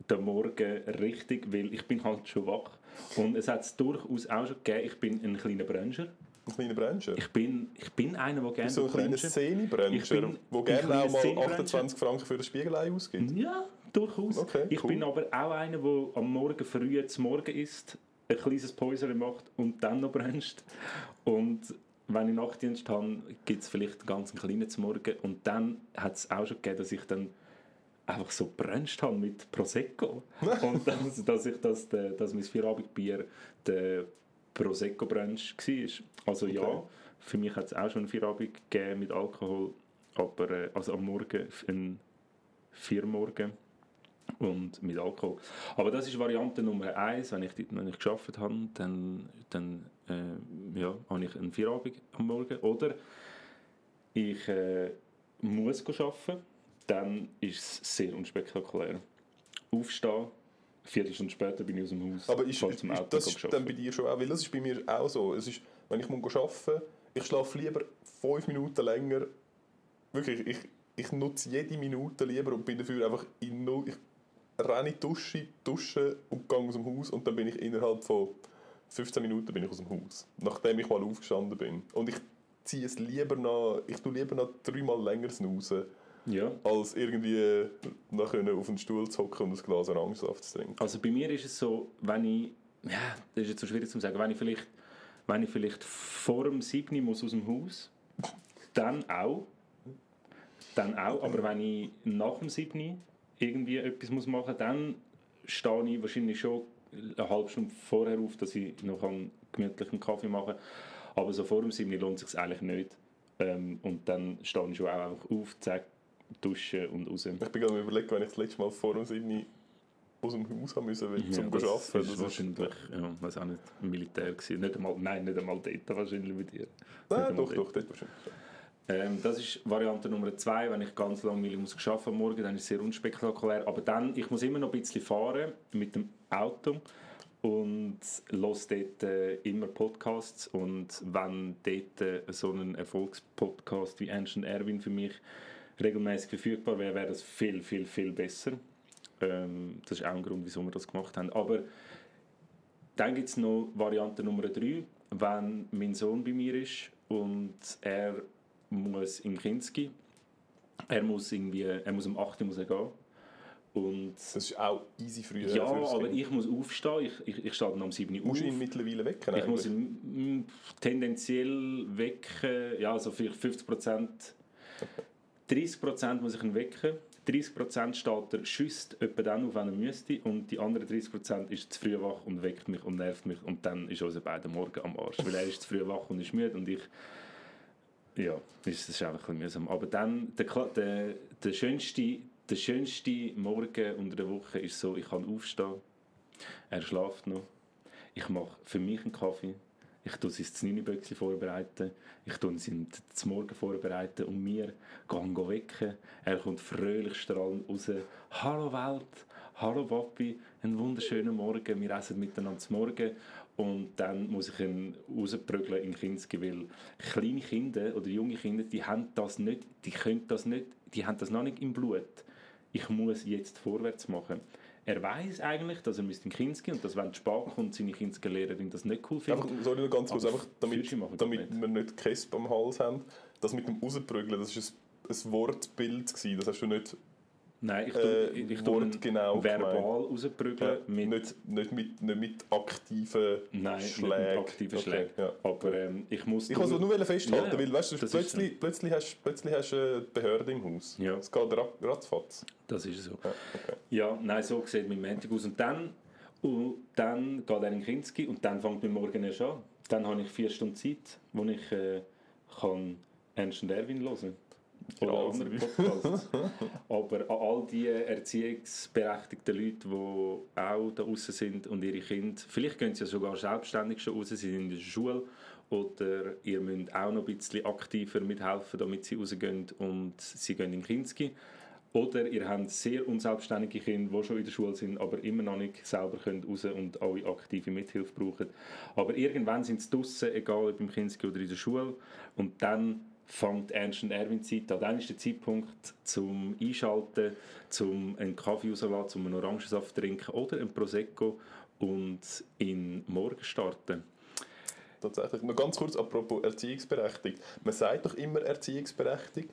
den Morgen richtig, weil ich bin halt schon wach. Und es hat es durchaus auch schon gegeben, ich bin ein kleiner Bruncher. Ein kleiner Bruncher? Ich bin, ich bin einer, der gerne So ein kleiner Szene-Bruncher, der gerne auch mal 28 Franken für das Spiegelei ausgibt? Ja, durchaus. Okay, ich cool. bin aber auch einer, der am Morgen früh zum Morgen isst, ein kleines Päuschen macht und dann noch bruncht. Und wenn ich Nachtdienst habe, gibt es vielleicht einen ganz kleinen zum Morgen. Und dann hat es auch schon gegeben, dass ich dann einfach so bruncht habe mit Prosecco. und dass, dass, ich das, der- dass mein Vierabendbier der Prosecco-Brunch war. Also ja, Okay. für mich hat es auch schon einen Vierabend gegeben mit Alkohol, aber äh, also am Morgen ein Viermorgen und mit Alkohol. Aber das ist Variante Nummer eins. Wenn ich, wenn ich geschafft habe, dann, dann äh, ja, habe ich einen Vierabend am Morgen. Oder ich äh, muss arbeiten, dann ist es sehr unspektakulär. Aufstehen, eine Viertelstunde später bin ich aus dem Haus. Aber ist, zum ist, Auto, das ist dann bei dir schon auch, weil das ist bei mir auch so. Es ist, wenn ich muss arbeiten ich schlafe lieber fünf Minuten länger. Wirklich, ich, ich nutze jede Minute lieber und bin dafür einfach in null. Ich renne in die Dusche, dusche und gehe aus dem Haus und dann bin ich innerhalb von 15 Minuten bin ich aus dem Haus. Nachdem ich mal aufgestanden bin. Und ich ziehe es lieber noch, ich tue lieber noch dreimal länger snoozen, Ja. als irgendwie können auf den Stuhl zu hocken und ein Glas Orangensaft zu trinken. Also bei mir ist es so, wenn ich, ja, das ist jetzt so schwierig zu sagen, wenn ich vielleicht, wenn ich vielleicht vor dem 7 muss aus dem Haus, dann auch, dann auch, aber wenn ich nach dem 7 irgendwie etwas muss machen, dann stehe ich wahrscheinlich schon eine halbe Stunde vorher auf, dass ich noch einen gemütlichen Kaffee machen kann. Aber so vor dem 7 lohnt es sich eigentlich nicht. Ähm, und dann stehe ich schon auch einfach auf, zack, duschen und raus. Ich bin gerade am überlegen, wenn ich das letzte Mal vor dem 7 aus dem Haus haben müssen, weil- zum das arbeiten. Ist wahrscheinlich, ja, weiß auch nicht, Militär gewesen. Nicht einmal, nein, nicht einmal dort wahrscheinlich bei dir. Nein, doch, doch, dort wahrscheinlich. Ähm, das ist Variante Nummer zwei. Wenn ich ganz lange muss arbeiten Morgen, dann ist es sehr unspektakulär. Aber dann, ich muss immer noch ein bisschen fahren mit dem Auto und höre dort äh, immer Podcasts. Und wenn dort äh, so ein Erfolgspodcast wie und Erwin für mich regelmäßig verfügbar wäre, wäre das viel, viel, viel besser. Ähm, das ist auch ein Grund, wieso wir das gemacht haben. Aber dann gibt es noch Variante Nummer drei, wenn mein Sohn bei mir ist und er muss in Kinski, er muss irgendwie, er muss um 8 Uhr muss er gehen. Und Das ist auch easy früher. ja, aber ich muss aufstehen, ich, ich, ich stehe dann um 7 Uhr Musst du auf. ihn mittlerweile wecken? Ich muss eigentlich? ihn mm, tendenziell wecken, ja, also vielleicht 50 Prozent. 30 Prozent muss ich ihn wecken. 30 Prozent steht er, schüsst etwa dann auf, wenn er müsste. Und die anderen 30 Prozent ist zu früh wach und weckt mich und nervt mich. Und dann ist unser beide Morgen am Arsch. Weil er ist zu früh wach und ist müde und ich. Ja, das ist einfach ein bisschen mühsam. Aber dann, der, der, der, schönste, der schönste Morgen unter der Woche ist so, ich kann aufstehen, er schläft noch, ich mache für mich einen Kaffee, ich tue sein Znini-Böckchen vorbereiten, ich tue ihn zum Morgen vorbereiten und mir gehen wecken. Er kommt fröhlich strahlend raus. Hallo Welt, hallo Papi, einen wunderschönen Morgen, wir essen miteinander zum Morgen. Und dann muss ich ihn rausprügeln in Kinski, weil kleine Kinder oder junge Kinder, die haben das nicht, die können das nicht, die haben das noch nicht im Blut. Ich muss jetzt vorwärts machen. Er weiß eigentlich, dass er müsste in Kinski und dass wenn die Spar kommt, seine Kinski-Lehrerin das nicht cool findet. Einfach, sorry, noch ganz kurz, einfach damit, damit nicht. wir nicht Kesp am Hals haben. Das mit dem Rausprügeln, das war ein, ein Wortbild, gewesen. das hast du nicht Nein, ich äh, tue, ich, ich tue wortgenau verbal rausprügeln. mit, nicht, nicht, mit, nicht mit aktiven nein, Schlägen. mit aktiven Okay, Schlägen. ja. Aber ähm, ich muss... Ich wollte nur festhalten, Ja, weil weißt du, plötzlich, plötzlich hast plötzlich hast du eine Behörde im Haus. Ja. Es geht ra- ratzfatz. Das ist so. Ja, okay. Ja, nein, so sieht mein Montag aus. Und dann, und dann geht er in Kinski und dann fängt mein Morgen erst an. Dann habe ich vier Stunden Zeit, wo ich äh, kann Ernst und Erwin hören Ja, Oder andere Podcasts. Aber an all die erziehungsberechtigten Leute, die auch da draußen sind und ihre Kinder, vielleicht gehen sie ja sogar selbstständig schon raus, sie sind in der Schule oder ihr müsst auch noch ein bisschen aktiver mithelfen, damit sie rausgehen und sie gehen in Kinski. Oder ihr habt sehr unselbstständige Kinder, die schon in der Schule sind, aber immer noch nicht selber können raus und alle aktive Mithilfe brauchen. Aber irgendwann sind sie draußen, egal ob im Kinski oder in der Schule. Und dann fängt Ernst und Erwin Zeit an. Dann ist der Zeitpunkt zum Einschalten, zum einen Kaffee rauslassen, zum einen Orangensaft trinken oder ein Prosecco und in Morgen starten. Tatsächlich. Noch ganz kurz apropos Erziehungsberechtigt. Man sagt doch immer Erziehungsberechtigt.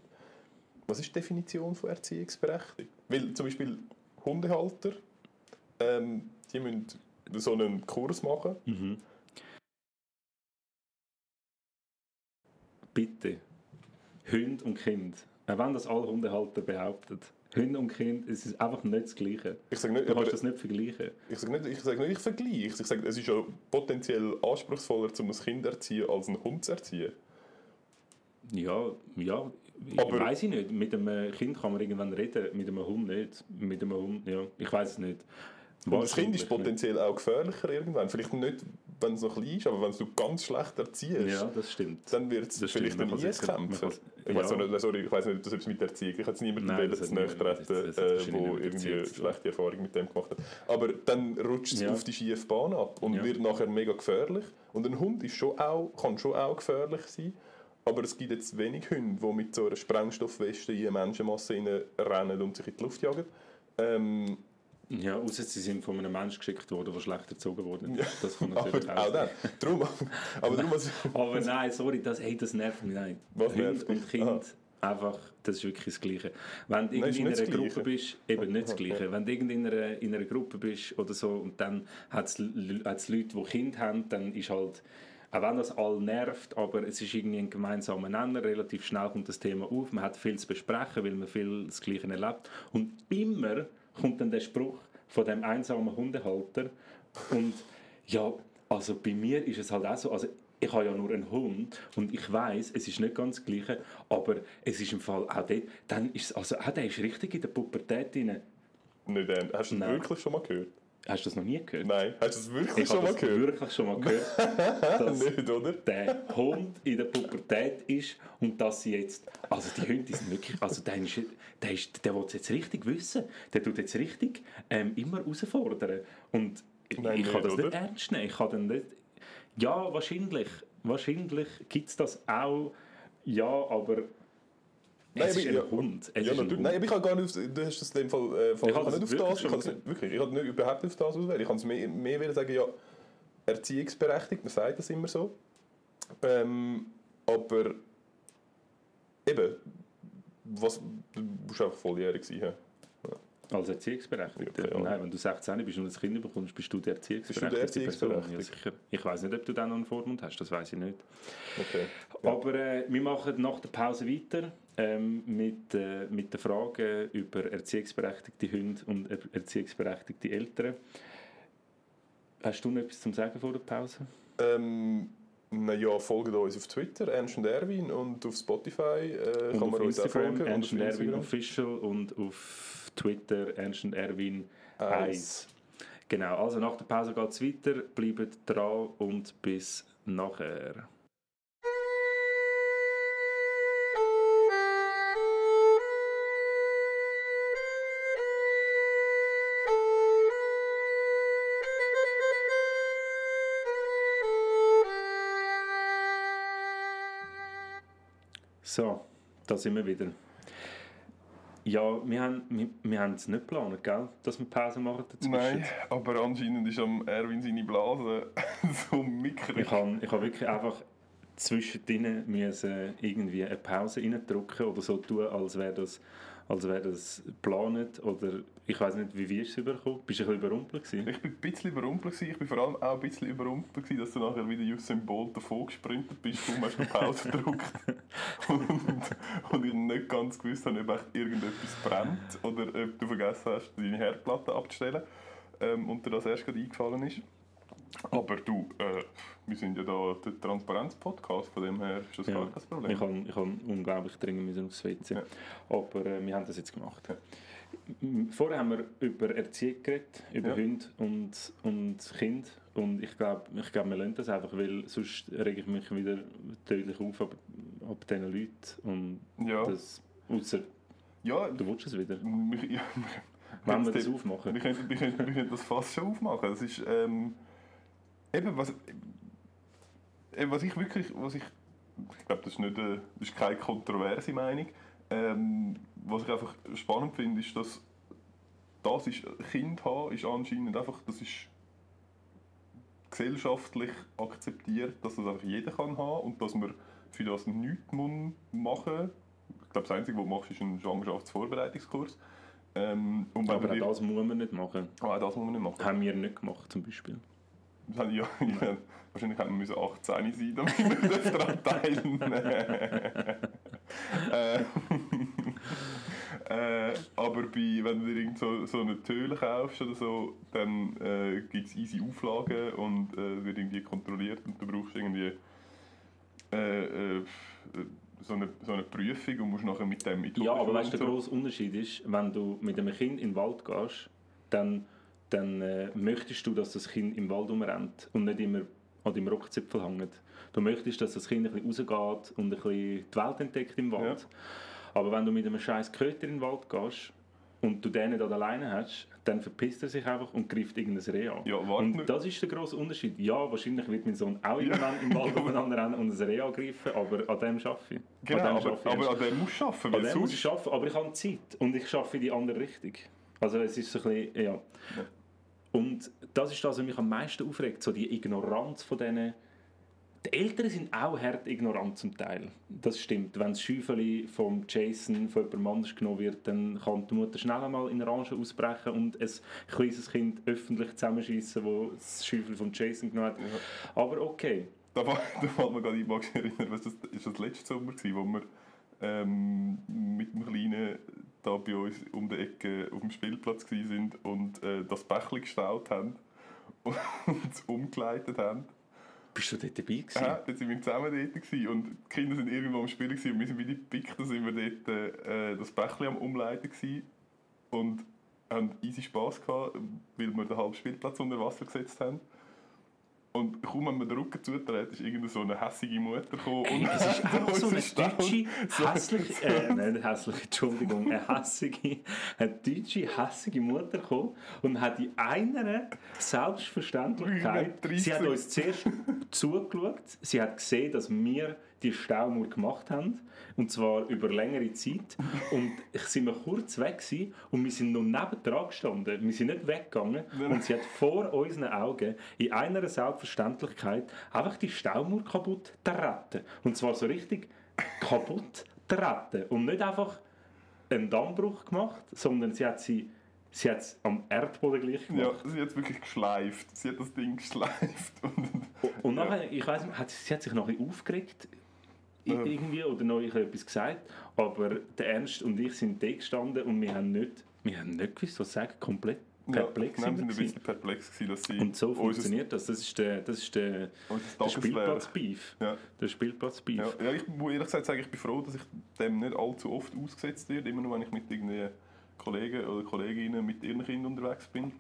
Was ist die Definition von Erziehungsberechtigt? Weil zum Beispiel Hundehalter, ähm, die müssen so einen Kurs machen. Mhm. Bitte, Hund und Kind, auch wenn das alle Hundehalter behaupten, Hund und Kind, es ist einfach nicht das Gleiche. Ich sag nicht, Du kannst das nicht vergleichen. Ich sage nicht, ich, sag nicht, ich vergleiche. Ich sage, es ist ja potenziell anspruchsvoller, um ein Kind zu erziehen, als einen Hund zu erziehen. Ja, ja, Aber- weiß ich nicht. Mit einem Kind kann man irgendwann reden, mit einem Hund nicht. Mit einem Hund, ja, ich weiß es nicht. Und das Kind ist potenziell auch gefährlicher irgendwann. Vielleicht nicht, wenn es noch klein ist, aber wenn du ganz schlecht erziehst. Ja, das stimmt. dann wird es vielleicht ein kann's- Ich weiß ja. sorry, ich weiß nicht, ob etwas mit der Erziehung. Ich jetzt niemanden Nein, das das- treten, niemand irgendwie schlechte Erfahrungen mit dem gemacht hat. Aber dann rutscht es Ja. auf die schiefe Bahn ab und Ja. wird nachher mega gefährlich. Und ein Hund ist schon auch, kann schon auch gefährlich sein. Aber es gibt jetzt wenig Hunde, die mit so einer Sprengstoffweste in eine Menschenmasse rennen und sich in die Luft jagen. Ähm, Ja, außer sie sind von einem Menschen geschickt worden, der schlecht erzogen wurde. Das kann natürlich aber auch dann. Darum, aber also, Aber nein, sorry, das, hey, das nervt mich nicht. Was Hund nervt und? Kind, Aha. einfach, das ist wirklich das Gleiche. Wenn du Nein, in einer Gruppe bist, eben nicht das Gleiche. Wenn du in einer, in einer Gruppe bist oder so und dann hat es Leute, die Kinder haben, dann ist halt, auch wenn das alle nervt, aber es ist irgendwie ein gemeinsamer Nenner, relativ schnell kommt das Thema auf, man hat viel zu besprechen, weil man viel das Gleiche erlebt. Und immer kommt dann der Spruch von dem einsamen Hundehalter und ja, also bei mir ist es halt auch so, also ich habe ja nur einen Hund und ich weiß, es ist nicht ganz das Gleiche, aber es ist im Fall auch dort, dann ist es, also auch der ist richtig in der Pubertät drin. nicht, äh, hast du das Nein. wirklich schon mal gehört? Hast du das noch nie gehört? Nein. Hast du das wirklich ich schon mal das gehört? wirklich schon mal gehört, dass nicht, oder? der Hund in der Pubertät ist und dass sie jetzt, also die Hunde sind wirklich, also der, ist, der, ist, der will es jetzt richtig wissen, der tut jetzt richtig ähm, immer herausfordern und Nein, ich kann nicht, das nicht oder? ernst nehmen, ich kann dann nicht, ja wahrscheinlich, wahrscheinlich gibt es das auch, ja, aber Nein, es ist ein ja, Hund, es Ja, natürlich. Hund. Nein, aber ich habe gar nicht auf, du hast das in dem Fall, äh, Fall Ich habe nicht auf das, ich nicht, wirklich, ich habe nicht, überhaupt auf das auswählen. Ich kann es mehr, mehr wollen sagen, ja, erziehungsberechtigt, man sagt das immer so. Ähm, aber eben, was, du musst einfach volljährig sein. Als Erziehungsberechtigter? Ja, Ahnung. Nein, wenn du 16 bist und ein Kind bekommst, bist du der Erziehungsberechtigte Bist du der Person. Ja, sicher. Ich weiß nicht, ob du dann noch einen Vormund hast, das weiß ich nicht. Okay. Aber äh, wir machen nach der Pause weiter ähm, mit, äh, mit den Fragen über erziehungsberechtigte Hunde und er erziehungsberechtigte Eltern. Hast du noch etwas zum Sagen vor der Pause? Ähm, naja, folgt uns auf Twitter, Ernst und Erwin, und auf Spotify äh, Und kann man uns auch folgen. Ernst und Erwin. Official und auf Twitter Ernst und Erwin Eins. 1. Genau, also nach der Pause geht es weiter. Bleibt dran und bis nachher. So, da sind wir wieder. Ja, wir haben, wir, wir haben es nicht geplant, gell? dass wir Pause machen dazwischen. Nein, aber anscheinend ist am Erwin seine Blase so mickrig. Ich habe ich hab wirklich einfach zwischendrin müssen irgendwie eine Pause reindrücken oder so tun, als wäre das, als wäre das geplant. Oder ich weiß nicht, wie wirst du es überkommen? Bist du ein bisschen überrumpelt gewesen? Ich war ein bisschen überrumpelt. gewesen. Ich war vor allem auch ein bisschen überrumpelt, gewesen, dass du nachher wieder Usain Bolt davon gesprintet bist. Du hast eine Pause gedrückt. und, und ich nicht ganz gewusst habe, ob echt irgendetwas brennt oder ob du vergessen hast, deine Herdplatte abzustellen. Ähm, und dir das erst gerade eingefallen ist. Aber du, äh, wir sind ja da der Transparenz-Podcast, von dem her ist das Ja, gar kein Problem. Ich habe ich hab unglaublich dringend müssen aufs WC. Ja. Aber äh, wir haben das jetzt gemacht. Ja. Vorher haben wir über Erziehung geredet, über Ja. Hunde und, und Kind. Und ich glaube, ich glaub, wir lernen das einfach, weil sonst rege ich mich wieder tödlich auf ab, ab diesen Leuten. Und Ja, das, ausser ja du willst es wieder. wir, ja, Wenn wir das das aufmachen. Wir können, wir, können, wir können das fast schon aufmachen. Das ist, ähm, eben, was, eben, was ich wirklich, was ich, ich glaube, das ist, nicht, äh, das ist keine kontroverse Meinung. Ähm, was ich einfach spannend finde, ist, dass das ist, Kind haben ist anscheinend einfach, das ist gesellschaftlich akzeptiert, dass das einfach jeder kann haben und dass man für das nichts muss machen Ich glaube, das Einzige, was du machst, ist ein Schwangerschaftsvorbereitungskurs. Ähm, und Aber auch das muss man nicht machen. Ah, das muss man nicht machen. Haben wir nicht gemacht, zum Beispiel. Das ja, ja, wahrscheinlich hätten wir müssen 18 sein, damit wir daran teilnehmen äh, äh, Aber bei, wenn du dir irgend so, so eine Töle kaufst oder so, dann äh, gibt es easy Auflagen und äh, wird irgendwie kontrolliert und du brauchst irgendwie äh, äh, so, eine, so eine Prüfung und musst nachher mit dem in die Ja, aber weißt du, der so. grosse Unterschied ist, wenn du mit einem Kind in den Wald gehst, dann, dann äh, möchtest du, dass das Kind im Wald umrennt und nicht immer an deinem Rockzipfel hängt. Du möchtest, dass das Kind ein bisschen rausgeht und ein bisschen die Welt entdeckt im Wald. Aber wenn du mit einem scheiß Köter in den Wald gehst und du den nicht alleine hast, dann verpisst er sich einfach und greift irgendein Reh an. Ja, und das ist der grosse Unterschied. Ja, wahrscheinlich wird mein Sohn auch irgendwann im Wald umeinander rennen und ein Reh angreifen, aber an dem arbeite ich. Genau, an dem aber, ich aber an dem musst du arbeiten, an dem muss ich arbeiten, aber ich habe Zeit und ich arbeite in die andere Richtung. Also es ist so ein bisschen, ja. Und das ist das, was mich am meisten aufregt, so die Ignoranz von diesen... Die Eltern sind auch hart ignorant zum Teil. Das stimmt. Wenn das Schäufeli vom Jason von jemandem anders genommen wird, dann kann die Mutter schnell einmal in Orange ausbrechen und ein kleines Kind öffentlich zusammenschießen, wo das Schäufeli von Jason genommen hat. Aber okay. Da, fällt mir gerade ein, dich erinnern, was das, ist das letzte Sommer gewesen, wo wir ähm, mit dem Kleinen da bei uns um die Ecke auf dem Spielplatz sind und äh, das Bächli gestaut haben und es umgeleitet haben. Bist du dort dabei gewesen? Ja, dann sind wir zusammen dort gewesen und die Kinder sind irgendwo am Spielen gewesen und wir sind wie die Pickten sind wir dort äh, das Bächli am Umleiten gewesen und haben easy Spass gehabt, weil wir den halben Spielplatz unter Wasser gesetzt haben. Und kaum haben wir den Rücken zugetreten, ist irgendeine so eine hässige Mutter gekommen. Ey, und es ist einfach so eine deutsche, hässliche, äh, nicht hässliche, Entschuldigung, eine hässige, eine deutsche, hässige Mutter gekommen und hat in einer Selbstverständlichkeit, 30. sie hat uns zuerst zugeschaut, sie hat gesehen, dass wir die Staumauer gemacht haben, und zwar über längere Zeit. Und ich sind wir kurz weg gewesen, und wir sind noch nebendran gestanden. Wir sind nicht weggegangen und sie hat vor unseren Augen in einer Selbstverständlichkeit einfach die Staumauer kaputt treten. Und zwar so richtig kaputt treten. Und nicht einfach einen Dammbruch gemacht, sondern sie hat sie, sie hat es am Erdboden gleich Ja, gemacht. sie hat es wirklich geschleift. Sie hat das Ding geschleift. Und, Und nachher, ich weiß nicht, hat, sie hat sich noch ein bisschen aufgeregt Ja. irgendwie oder noch etwas gesagt, aber der Ernst und ich sind da gestanden und wir haben nicht, wir haben nicht gewusst, was sagen, komplett perplex ja, sind wir sind ein bisschen perplex gewesen, dass sie Und so funktioniert das. Das ist der, das ist der, der Spielplatz-Beef. Ja. Der Spielplatz-Beef. Ja, ja, ich muss ehrlich gesagt sagen, ich bin froh, dass ich dem nicht allzu oft ausgesetzt werde. Immer nur, wenn ich mit irgendwie Kollegen oder Kolleginnen mit ihren Kindern unterwegs bin.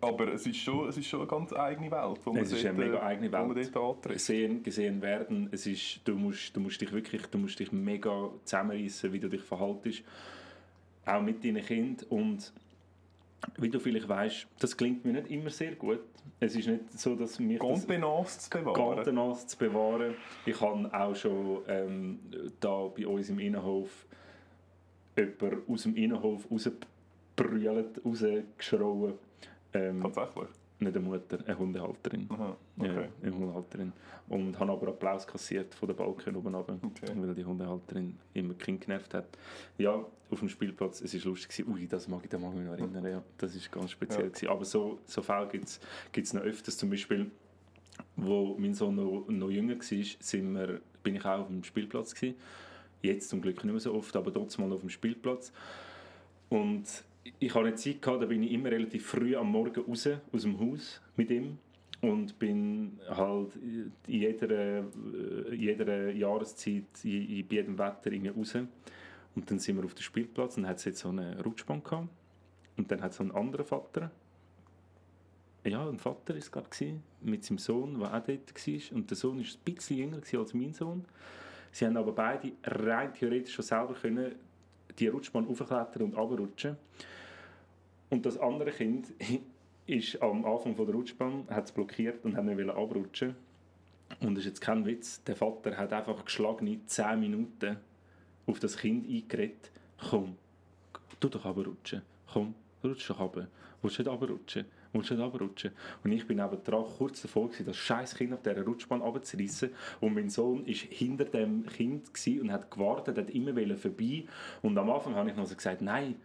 Aber es ist schon, es ist schon eine ganz eigene Welt, wo man Es ist dort, eine mega äh, eigene wo man Welt. dort antritt. Gesehen, gesehen werden. Es ist, du, musst, du, musst dich wirklich, du musst dich mega zusammenreißen, wie du dich verhaltest. Auch mit deinen Kindern. Und wie du vielleicht weißt, das klingt mir nicht immer sehr gut. Es ist nicht so, dass mir das Contenance zu bewahren. Zu bewahren. Ich habe auch schon ähm, da bei uns im Innenhof jemanden aus dem Innenhof rausgebrüllt, rausgeschrauen. Ähm, Tatsächlich? nicht eine Mutter, eine Hundehalterin. Aha, Ja, okay. eine Hundehalterin. Und habe aber Applaus kassiert von der Balken oben runter, Okay. weil die Hundehalterin immer Kinder genervt hat. Ja, auf dem Spielplatz, es war lustig. gewesen. Ui, das mag ich, da mag ich mich noch erinnern. Ja, das war ganz speziell. Ja. gewesen. Aber so, so Fälle gibt es noch öfters. Zum Beispiel, wo mein Sohn noch, noch jünger war, sind wir, bin ich auch auf dem Spielplatz. Gewesen. Jetzt zum Glück nicht mehr so oft, aber trotzdem mal auf dem Spielplatz. Und ich hatte eine Zeit, gehabt, da bin ich immer relativ früh am Morgen raus, aus dem Haus mit ihm und bin halt in jeder, äh, jeder Jahreszeit, in, bei jedem Wetter raus. Und dann sind wir auf dem Spielplatz und hat es jetzt so eine Rutschbahn gehabt. Und dann hat so ein anderer Vater, ja, ein Vater war es mit seinem Sohn, der auch dort war. Und der Sohn war ein bisschen jünger als mein Sohn. Sie haben aber beide rein theoretisch schon selber können die Rutschbahn aufklettern und runterrutschen. Und das andere Kind ist am Anfang von der Rutschbahn, hat es blockiert und wollte nicht abrutschen. Und das ist jetzt kein Witz, der Vater hat einfach geschlagene 10 Minuten auf das Kind eingeredet. Komm, tu doch abrutschen. Komm, rutsch doch runter. Willst du nicht abrutschen? Willst du nicht abrutschen? Und ich bin eben dran, kurz davor gewesen, das scheiß Kind auf dieser Rutschbahn runterzureissen. Und mein Sohn war hinter dem Kind und hat gewartet, hat immer vorbei. Und am Anfang habe ich noch so gesagt, nein,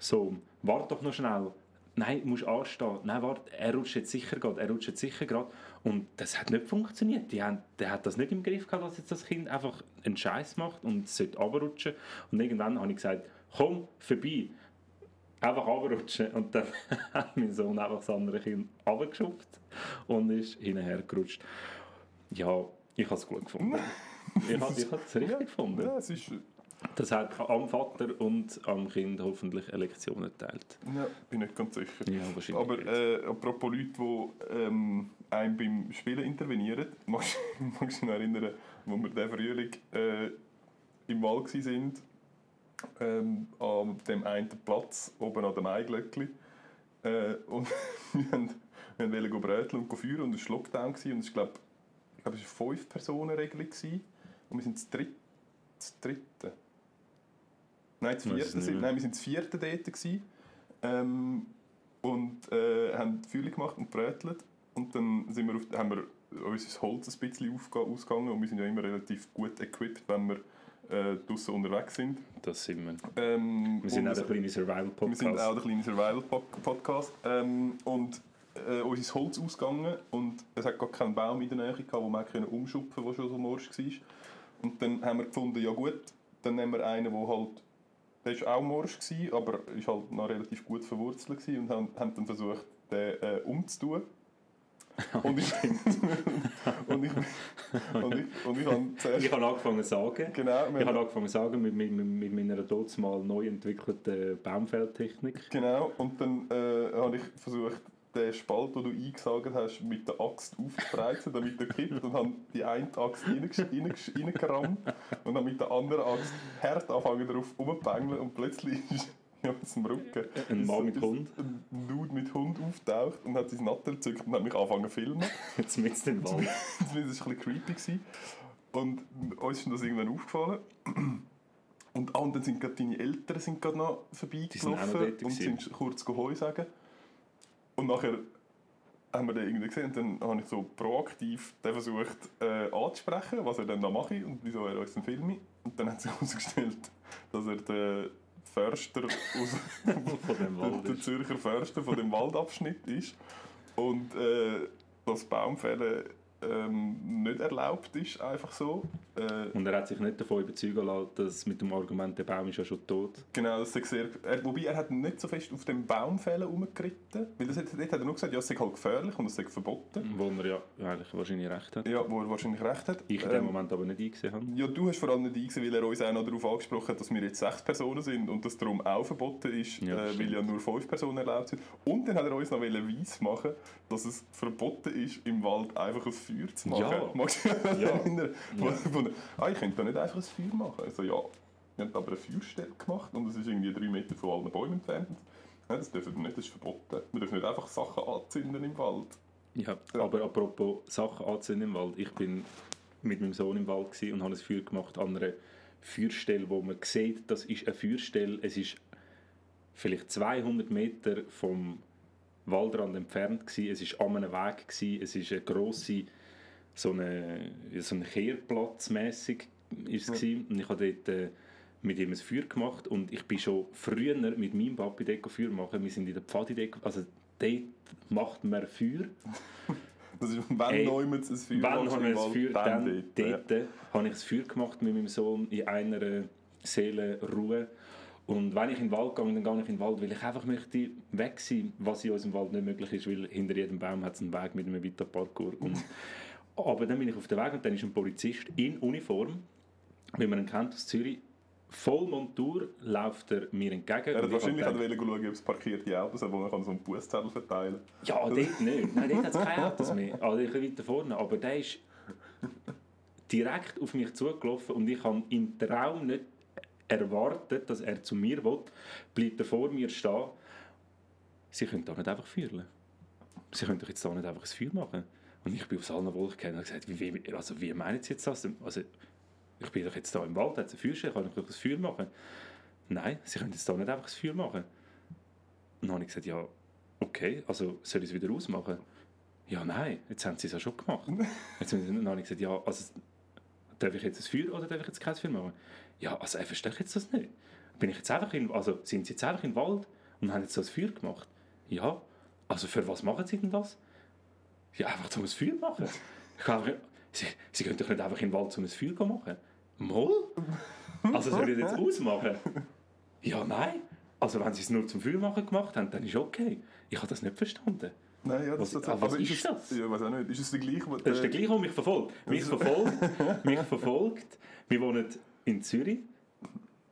Sohn, warte doch noch schnell nein, du musst anstehen, nein, warte, er rutscht jetzt sicher gerade, er rutscht jetzt sicher gerade. Und das hat nicht funktioniert. Die haben, der hat das nicht im Griff gehabt, dass jetzt das Kind einfach einen Scheiß macht und es sollte runterrutschen. Und irgendwann habe ich gesagt, komm, vorbei. Einfach runterrutschen. Und dann hat mein Sohn einfach das andere Kind runtergeschupft und ist hinterher gerutscht. Ja, ich habe es gut gefunden. ich habe es richtig gefunden. Ja, es ist das hat am Vater und am Kind hoffentlich eine Lektion erteilt. Ja, bin nicht ganz sicher. Ja, wahrscheinlich Aber äh, apropos Leute, die ähm, einem beim Spielen intervenieren, magst du dich noch erinnern, wo wir diesen Frühling äh, im Wald waren, ähm, an dem einen Platz, oben an dem Eiglöckli. Äh, und wir, haben, wir wollten bröteln und feuern und es war Lockdown gewesen, und es war, glaube ich, glaube, es war eine Fünf-Personen-Regelung und wir sind das dritte. Das dritte. Nein, das vierte sind, nein, wir waren das vierte dort. Gewesen, ähm, und äh, haben Fühle gemacht und brötelt. Und dann sind wir auf, haben wir unser Holz ein bisschen ausgegangen und wir sind ja immer relativ gut equipped, wenn wir äh, draußen unterwegs sind. Das sind wir. Ähm, wir sind auch ein kleiner Survival-Podcast. Wir sind auch ein kleiner Survival-Podcast. Ähm, und äh, unser Holz ausgegangen und es hat gar keinen Baum in der Nähe gehabt, wo man umschupfen konnte, der schon so morsch war. Und dann haben wir gefunden, ja gut, dann nehmen wir einen, der halt der war auch morsch, aber war halt noch relativ gut verwurzelt und haben, haben dann versucht, den äh, umzutun. und ich, und ich, und ich, und ich habe zuerst... Ich habe angefangen zu sagen. Genau. Ich habe angefangen zu sagen mit, mit, mit meiner dort mal neu entwickelten Baumfeldtechnik. Genau, und dann äh, habe ich versucht, den Spalt, den du eingesagt hast, mit der Axt aufzubreiten, damit er kippt und habe die eine Axt reingerammt und dann mit der anderen Axt hart anfangen darauf rumzubängeln und plötzlich ist ja, aus dem Rücken ein Mann mit Hund ein Dude mit Hund auftaucht und hat sein Nattel gezückt und hat mich angefangen zu filmen. Jetzt mit dem Wald. das war ein bisschen creepy. Gewesen. Und uns ist das irgendwann aufgefallen. Und, ah, und dann sind gerade deine Eltern sind gerade noch vorbeigelaufen und sind kurz Heu sagen. Und nachher haben wir den irgendwie gesehen und dann habe ich so proaktiv den versucht äh, anzusprechen, was er dann noch mache und wieso er uns filme. Und dann hat sich herausgestellt, dass er der Förster aus von dem Wald der, der Zürcher Förster von dem Waldabschnitt ist und äh, das Baumfällen ähm, nicht erlaubt ist, einfach so. Äh, und er hat sich nicht davon überzeugen lassen, dass mit dem Argument, der Baum ist ja schon tot. Genau, das ist sehr, er, wobei er hat nicht so fest auf dem Baumfällen herumgeritten, weil das, dort hat er nur gesagt, ja, es sei halt gefährlich und es sei verboten. Wo er ja eigentlich wahrscheinlich recht hat. Ja, wo er wahrscheinlich recht hat. Ich in dem ähm, Moment aber nicht eingesehen habe. Ja, du hast vor allem nicht eingesehen, weil er uns auch noch darauf angesprochen hat, dass wir jetzt sechs Personen sind und das darum auch verboten ist, ja, äh, weil ja nur fünf Personen erlaubt sind. Und dann hat er uns noch weiss machen dass es verboten ist, im Wald einfach ein Feuer zu machen. Ja. Magst du dich ja. erinnern? Ja. Ah, ich könnte da nicht einfach ein Feuer machen. Also ja, wir haben aber eine Feuerstelle gemacht und es ist irgendwie drei Meter von allen Bäumen entfernt. Ja, das dürfen wir nicht, das ist verboten. Wir dürfen nicht einfach Sachen anzünden im Wald. Ja, ja. aber apropos Sachen anzünden im Wald. Ich bin mit meinem Sohn im Wald und habe ein Feuer gemacht an einer Feuerstelle, wo man sieht, das ist eine Feuerstelle. Es ist vielleicht 200 Meter vom Waldrand entfernt gewesen. Es war an einem Weg gewesen. Es ist eine grosse so eine, so ein Kehrplatz mäßig ist es ja. und ich habe dort äh, mit ihm ein Feuer gemacht und ich bin schon früher mit meinem Papi dort Feuer machen. Wir sind in der Pfadi dort, also dort macht man Feuer. Das ist, wenn hey, ein Feuer Wenn haben wir ein Feuer, dann, dann dort, ja. habe ich ein Feuer gemacht mit meinem Sohn in einer Seelenruhe. Und wenn ich in den Wald gehe, dann gehe ich in den Wald, weil ich einfach möchte weg sein, was in unserem Wald nicht möglich ist, weil hinter jedem Baum hat es einen Weg mit einem weiteren Parkour. Und aber dann bin ich auf dem Weg und dann ist ein Polizist in Uniform, wie man ihn kennt aus Zürich, Vollmontur läuft er mir entgegen. Er hat ich wahrscheinlich gedacht, schauen, ob es parkierte Autos hat, wo man so einen Bußzettel verteilen kann. Ja, dort nicht. Nein, dort hat es keine Autos mehr. Also ein bisschen weiter vorne. Aber der ist direkt auf mich zugelaufen und ich habe im Traum nicht erwartet, dass er zu mir will. Bleibt er vor mir stehen. Sie können da nicht einfach führen. Sie können doch jetzt da nicht einfach ein Feuer machen. Und ich bin aus allen Wolken und habe gesagt, wie, also wie meinen Sie jetzt das? Also, ich bin doch jetzt da im Wald, hat es ein Feuerstelle, kann ich doch ein Feuer machen? Nein, Sie können jetzt da nicht einfach ein Feuer machen. Und dann habe ich gesagt, ja, okay, also soll ich es wieder ausmachen? Ja, nein, jetzt haben Sie es ja schon gemacht. Jetzt, dann habe ich gesagt, ja, also darf ich jetzt ein Feuer oder darf ich jetzt kein Feuer machen? Ja, also ich verstehe jetzt das nicht. Bin ich jetzt einfach in, also sind Sie jetzt einfach im Wald und haben jetzt so ein Feuer gemacht? Ja, also für was machen Sie denn das? Ja, einfach zum ein Feuer machen. Einfach, Sie, Sie können doch nicht einfach in den Wald zum ein Feuer machen. Moll? Also soll ich das jetzt ausmachen? Ja, nein. Also wenn Sie es nur zum Feuer machen gemacht haben, dann ist okay. Ich habe das nicht verstanden. Nein, ja, Was- das, ah, was ist es, das? Ja, weiß auch nicht. Ist es der gleiche? Das ist der gleiche, der mich verfolgt. Mich verfolgt, mich verfolgt. Wir wohnen in Zürich,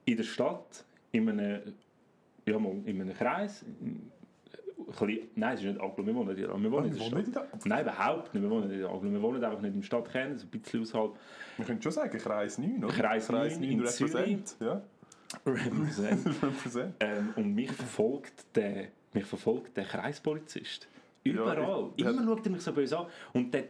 in der Stadt, in einem, ja, mal, in einem Kreis. Ein bisschen- Nein, es ist nicht Aglo, wir wohnen nicht in wir wohnen in der Wir wohnen Stadt. nicht in der- Nein, überhaupt nicht. Wir wohnen nicht in Aglo. Wir wohnen einfach nicht im Stadtkern, so ein bisschen außerhalb. Wir können schon sagen, Kreis 9, oder? Kreis 9 in represent. Ja, Represent. represent. ähm, und mich verfolgt der, mich verfolgt der Kreispolizist. Ja, Überall. ich- immer schaut er mich so böse an. Und der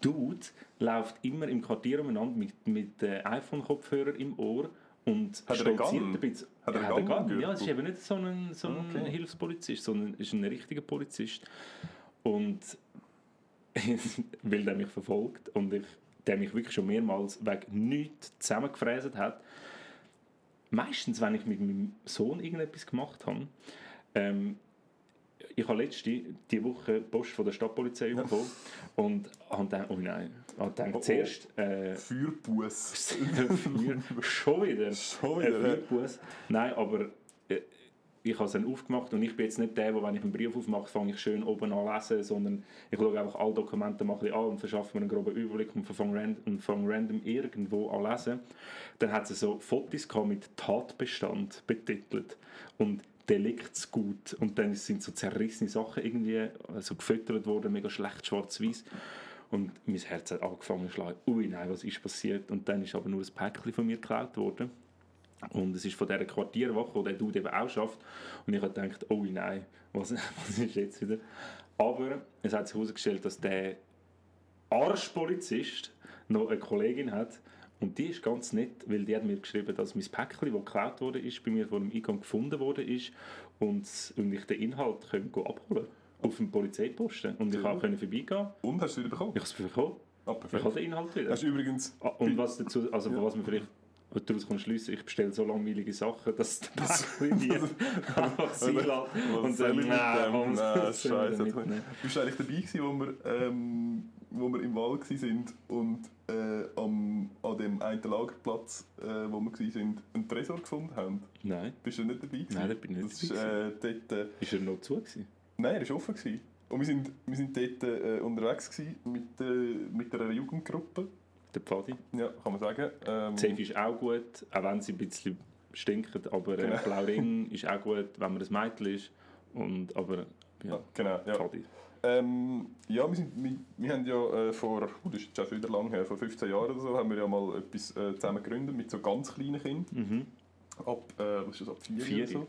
Dude läuft immer im Quartier umeinander mit, mit äh, iPhone-Kopfhörer im Ohr und Hat er einen Gun? ein bisschen. Hat er Ja, einen Gun Ja, es ist eben nicht so ein, so ein Okay. Hilfspolizist, sondern ist ein richtiger Polizist. Und weil der mich verfolgt und ich, der mich wirklich schon mehrmals wegen nichts zusammengefräst hat, meistens, wenn ich mit meinem Sohn irgendetwas gemacht habe, ähm, ich habe letzte die Woche Post von der Stadtpolizei bekommen und habe gedacht, oh nein, ich habe gedacht, Oh, oh. zuerst äh, Feuerbuss. Feuer- schon wieder. Schon wieder, ja. Feuerbuss. Nein, aber äh, ich habe es dann aufgemacht und ich bin jetzt nicht der, der, wenn ich einen Brief aufmache, fange ich schön oben an lesen, sondern ich schaue einfach alle Dokumente mal an und verschaffe mir einen groben Überblick und fange random, random irgendwo an lesen. Dann hat es so Fotos mit Tatbestand betitelt und Deliktsgut und dann sind so zerrissene Sachen irgendwie so gefüttert worden, mega schlecht schwarz-weiß. Und mein Herz hat angefangen zu schlagen. Ui, nein, was ist passiert? Und dann ist aber nur ein Päckchen von mir geklaut worden. Und es ist von dieser Quartierwache, wo der Dude eben auch schafft. Und ich habe gedacht, oh nein, was, was ist jetzt wieder? Aber es hat sich herausgestellt, dass der Arschpolizist noch eine Kollegin hat. Und die ist ganz nett, weil die hat mir geschrieben, dass mein Päckchen, das geklaut wurde, ist, bei mir vor dem Eingang gefunden worden ist und, und ich den Inhalt können abholen auf dem Polizeiposten. Und ich Sehr konnte vorbeigehen. Und, hast du wieder bekommen? Ich habe es bekommen. Ah, Ich habe den Inhalt wieder. Hast du übrigens... Ah, Und was dazu, also Ja. was man vielleicht daraus kann schliessen, ich bestelle so langweilige Sachen, dass der Päckchen die einfach sein lässt und dann, nein, Nein, das Scheiße. Bist du eigentlich dabei gewesen, wo wir, ähm, wo wir im Wald waren und äh, am, an dem einen Lagerplatz, äh, wo wir waren, einen Tresor gefunden haben? Nein, Bist du nicht dabei gewesen? Nein, da bin ich nicht das ist, dabei äh, dort, äh, ist er noch zu gewesen? Nein, er war offen. Gewesen. Und wir sind, wir sind dort äh, unterwegs gewesen mit, äh, mit einer Jugendgruppe. Der Pfadi. Ja, kann man sagen. Ähm, Safe ist auch gut, auch wenn sie ein bisschen stinkt, aber äh, Genau. Blauring ist auch gut, wenn man ein Mädchen ist. Und, aber ja, ja, genau. Ja. Pfadi. Ähm, ja, wir, sind, wir, wir haben ja äh, vor, das ist schon wieder lang her, vor 15 Jahren oder so, haben wir ja mal etwas äh, zusammen gegründet mit so ganz kleinen Kindern, Mhm. ab, äh, was ist das, ab 4 oder Vier. so.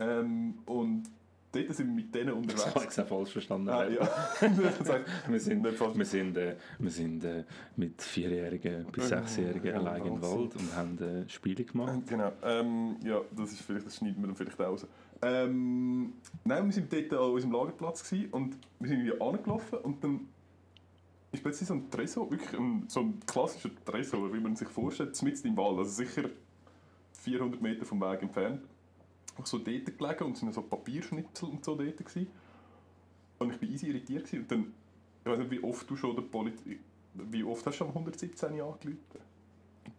Ähm, und dort sind wir mit denen Das habe ich unterwegs. falsch verstanden. Ah, ja. Das heißt, Wir sind, wir sind, äh, wir sind äh, mit Vierjährigen bis Sechsjährigen Ja, allein im. Wald und haben äh, Spiele gemacht. Genau. Ähm, ja, das, ist vielleicht, das schneiden wir dann vielleicht raus. Ähm, nein, wir sind dort an unserem Lagerplatz gewesen und wir sind irgendwie angelaufen und dann ist plötzlich so ein Tresor, wirklich ein, so ein klassischer Tresor, wie man sich vorstellt, mitten im Wald, also sicher 400 Meter vom Weg entfernt. So dort gelegen und es waren so Papierschnitzel und so dort. Gewesen. Und ich war easy irritiert gewesen. und dann, ich weiß nicht, wie oft du schon der Polizei, wie oft hast du am 117 angerufen?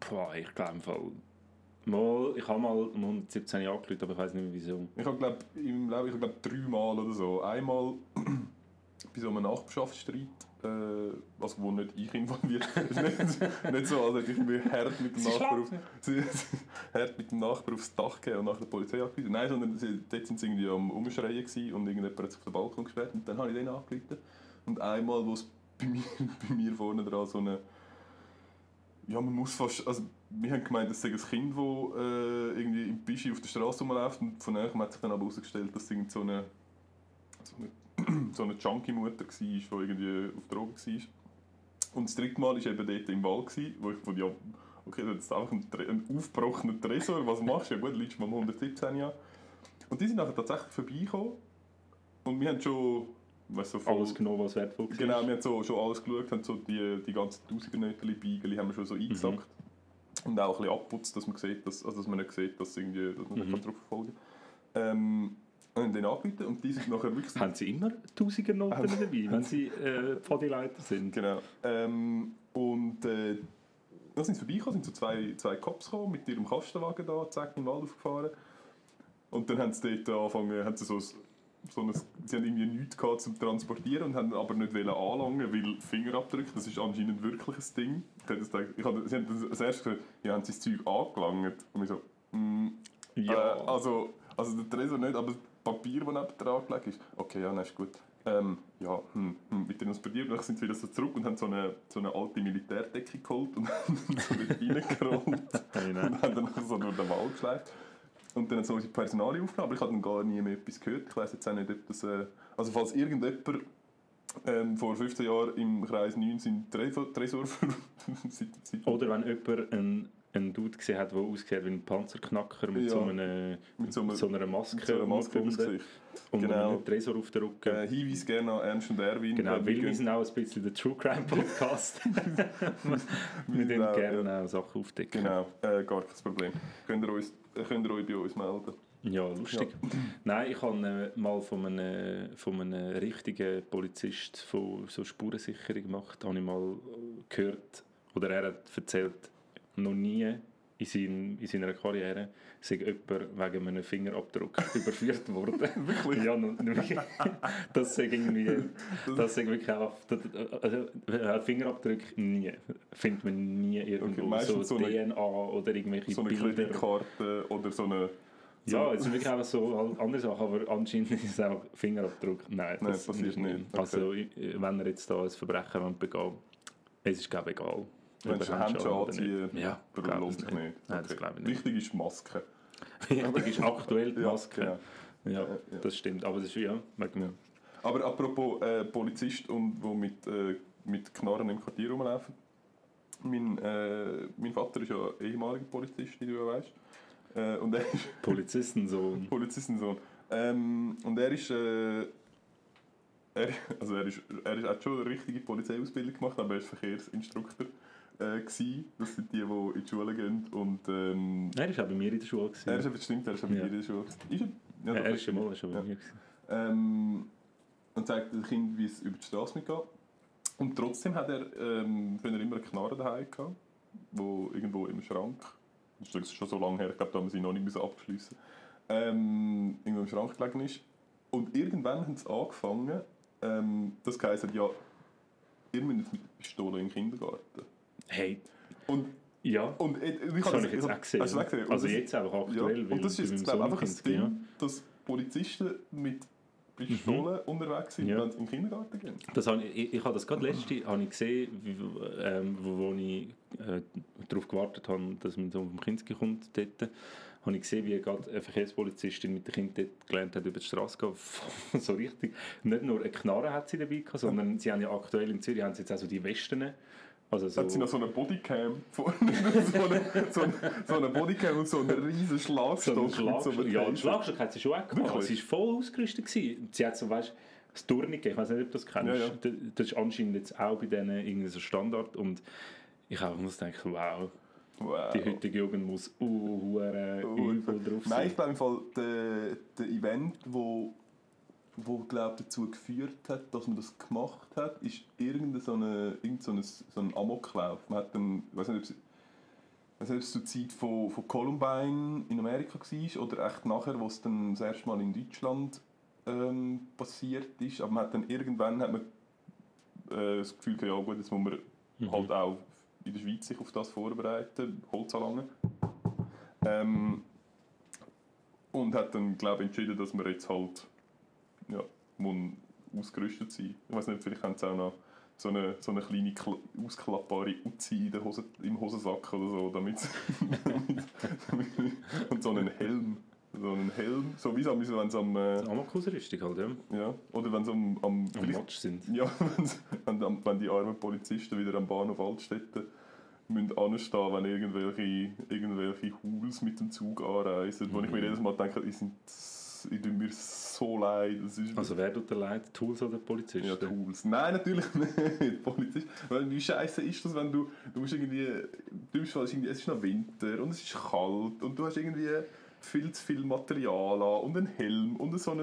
Boah, ich glaube. Mal, ich habe mal um 117 Jahre angerufen, aber ich weiß nicht mehr wieso. Ich habe glaube im Leben, ich glaube dreimal oder so. Einmal bei so einem Nachbarschaftsstreit, äh, also wo nicht ich involviert bin, nicht, nicht so, also ich irgendwie hart mit dem Nachbar auf, hart mit dem Nachbar aufs Dach gehen und nach der Polizei angerufen. Nein, sondern sie, dort sind sie irgendwie am Umschreien gewesen und irgendjemand hat sich auf den Balkon gesperrt und dann habe ich den angerufen. Und einmal, wo es bei mir, bei mir vorne dran so eine ja, man muss fast, also wir haben gemeint, das sei ein Kind, das äh, irgendwie im Bischi auf der Straße rumläuft und von nachher hat sich dann aber herausgestellt, dass es so eine, so eine, so eine Junkie-Mutter war, die irgendwie auf Drogen war. Und das dritte Mal war eben dort im Wald, gewesen, wo ich von ja, okay, das ist einfach ein, ein aufgebrochener Tresor, was machst du? Ja gut, liegst mal 117 Jahre. Und die sind nachher tatsächlich vorbeigekommen und wir haben schon weißt, so voll, alles genommen, was wertvoll ist. Genau, wir haben so, schon alles geschaut, haben so die, die ganzen Tausendernötchen, Beigeli haben wir schon so mhm. eingesackt. Mhm. Und auch ein bisschen abputzt, dass man, sieht, dass, also dass man nicht sieht, dass, irgendwie, dass man mhm. nicht verfolgen kann. Ähm, und den angerufen und die sind nachher wirklich... haben Sie immer Tausendernoten dabei, wenn Sie äh, Pfadileiter sind? Genau. Ähm, und äh, dann sind sie vorbeigekommen, sind so zwei, zwei Cops gekommen, mit ihrem Kastenwagen da, zack, den Wald aufgefahren. Und dann haben sie dort angefangen, haben sie so so ein, sie haben irgendwie nichts gehabt zum Transportieren und haben aber nicht anlangen, weil Fingerabdrücke, das ist anscheinend wirklich ein Ding. Ich habe, sie haben das erste gesagt, ja, haben sie das Zeug angelangt? Und ich so, mm, ja. Äh, also, also der Tresor nicht, aber das Papier, das neben dran gelegt ist, okay, ja, dann ist gut. Ähm, ja, hm, hm, mit transportiert. Dann sind sie wieder so zurück und haben so eine, so eine alte Militärdecke geholt und haben so dort reingerollt und haben dann so durch den Wald geschleift. Und dann haben sie unsere Personalie aufgenommen, aber ich habe dann gar nie mehr etwas gehört. Ich weiß jetzt auch nicht, ob das... Äh, also falls irgendjemand ähm, vor 15 Jahren im Kreis 9 seinen Tresor Oder wenn jemand einen, einen Dude gesehen hat, der aussieht wie ein Panzerknacker mit, ja, so, einer, mit, so, so einer Maske, mit so einer Maske Gesicht. Und genau. einen Tresor auf der Rücken. Äh, Hinweis gerne an Ernst und Erwin. Genau, weil wir sind auch ein bisschen der True Crime Podcast. wir können gerne ja. auch Sachen aufdecken. Genau, äh, gar kein Problem. Könnt ihr uns könnt ihr euch bei uns melden. Ja, lustig. Ja. Nein, ich habe äh, mal von einem, von einem richtigen Polizist von so Spurensicherung gemacht, habe ich mal gehört, oder er hat erzählt, noch nie in, sein, in seiner Karriere sei jemand wegen einem Fingerabdruck überführt worden. wirklich? Ja, das sei irgendwie, das sei wirklich auch, also, äh, Fingerabdruck nie, findet man nie irgendwo, okay, so, so DNA oder irgendwelche so eine Bilder. Kreditkarte oder so eine so. Ja, es sind wirklich auch so halt andere Sachen, aber anscheinend ist es auch Fingerabdruck. Nein, das, Nein, passiert nicht. Okay. Also, wenn er jetzt da ein Verbrechen begeht, es ist glaube egal. Wenn du Handschuhe anziehen, ja, lohnt sich nicht. nicht. Nein, okay. das glaube ich nicht. Wichtig ist die Maske. Wichtig ist aktuell die Maske. Ja, ja. ja, das stimmt. Aber das ist ja, wegen, ja. Aber apropos äh, Polizist und wo mit, äh, mit Knarren im Quartier rumlaufen. Mein, äh, mein Vater ist ja ehemaliger Polizist, wie du ja weißt. Äh, und er ist Polizistensohn. Polizistensohn. Ähm, und er ist, äh, er, also er, ist, er ist, hat schon eine richtige Polizeiausbildung gemacht, aber er ist Verkehrsinstruktor. Äh, gewesen. Das sind die, die in die Schule gehen. Und, ähm, er war auch bei mir in der Schule. Gewesen. Er ist bestimmt, er ist auch bei ja. mir in der Schule. Ist er? Ja, er ist schon mal schon bei ja. mir. Ähm, und zeigt dem Kind, wie es über die Straße mitgeht. Und trotzdem hat er ähm, früher immer eine Knarre daheim gehabt, wo irgendwo im Schrank, das ist schon so lange her, ich glaube, da haben sie noch nicht abgeschlossen, ähm, irgendwo im Schrank gelegen ist. Und irgendwann haben sie angefangen, ähm, das heisst ja, ihr müsst mit der Pistole im Kindergarten. Hey. Und ja, und ich, ich das habe ich jetzt auch gesehen. Gesehen? Also jetzt auch aktuell. Ja. Und das ist glaube einfach ein Ding, ja. dass Polizisten mit Pistolen mhm. unterwegs sind, ja. wenn sie in den Kindergarten gehen. Das habe ich, ich, ich habe das gerade letzte habe ich gesehen, wie, ähm, wo, wo ich äh, darauf gewartet habe, dass mein Sohn vom Kinski kommt dort habe ich gesehen, wie gerade eine Verkehrspolizistin mit dem Kind gelernt hat, über die Straße zu gehen. so richtig. Nicht nur eine Knarre hat sie dabei gehabt, sondern sie haben ja aktuell in Zürich haben sie jetzt auch so die Westen. Also so hat sie noch so eine Bodycam vorne, so, eine, so, eine, so eine Bodycam und so einen riesen Schlagstock. So Schlag so ja, einen Schlagstock hat sie schon auch gehabt. Sie war voll ausgerüstet. Gewesen. Sie hat so, weißt das Turnier, ich weiß nicht, ob du das kennst. Ja, ja. Das ist anscheinend jetzt auch bei denen irgendwie so Standard und ich habe muss denken, wow, Wow. Die heutige Jugend muss uh, uh, übel drauf sein. Nein, ich glaube im Fall, der, der Event, wo, wo glaub, dazu geführt hat, dass man das gemacht hat, ist irgendein so eine, irgend so, so ein Amoklauf. Man hat dann, ich weiß nicht, ob es, nicht, ob es zur Zeit von, von Columbine in Amerika war oder echt nachher, wo es dann das erste Mal in Deutschland ähm, passiert ist. Aber man hat dann irgendwann hat man, äh, das Gefühl, ja gut, jetzt muss man Mhm. halt auch in der Schweiz sich auf das vorbereiten, Holz anlangen. Ähm, und hat dann, glaube ich, entschieden, dass wir jetzt halt ja, muss ausgerüstet sein. Ich weiß nicht, vielleicht haben sie auch noch so eine, so eine kleine kla- ausklappbare Uzi in der Hose, im Hosensack oder so, damit, damit, damit und so einen Helm. So einen Helm, so wie es am- wenn es am, äh, Amakusrüstung halt, ja. ja, oder wenn es am, am Am Match sind. ja, wenn, wenn die armen Polizisten wieder am Bahnhof Altstädte müssen anstehen, wenn irgendwelche, irgendwelche Huls mit dem Zug anreisen, wo ich mir Mhm. jedes Mal denke, die sind, ich tue mir so leid. Also wer tut dir leid? Tools oder Polizisten? ja, Tools. Nein, natürlich nicht. Polizist. Weil wie scheiße ist das, wenn du, du musst irgendwie, du musst, es ist irgendwie- es ist noch Winter und es ist kalt und du hast irgendwie viel zu viel Material an und einen Helm und so ein,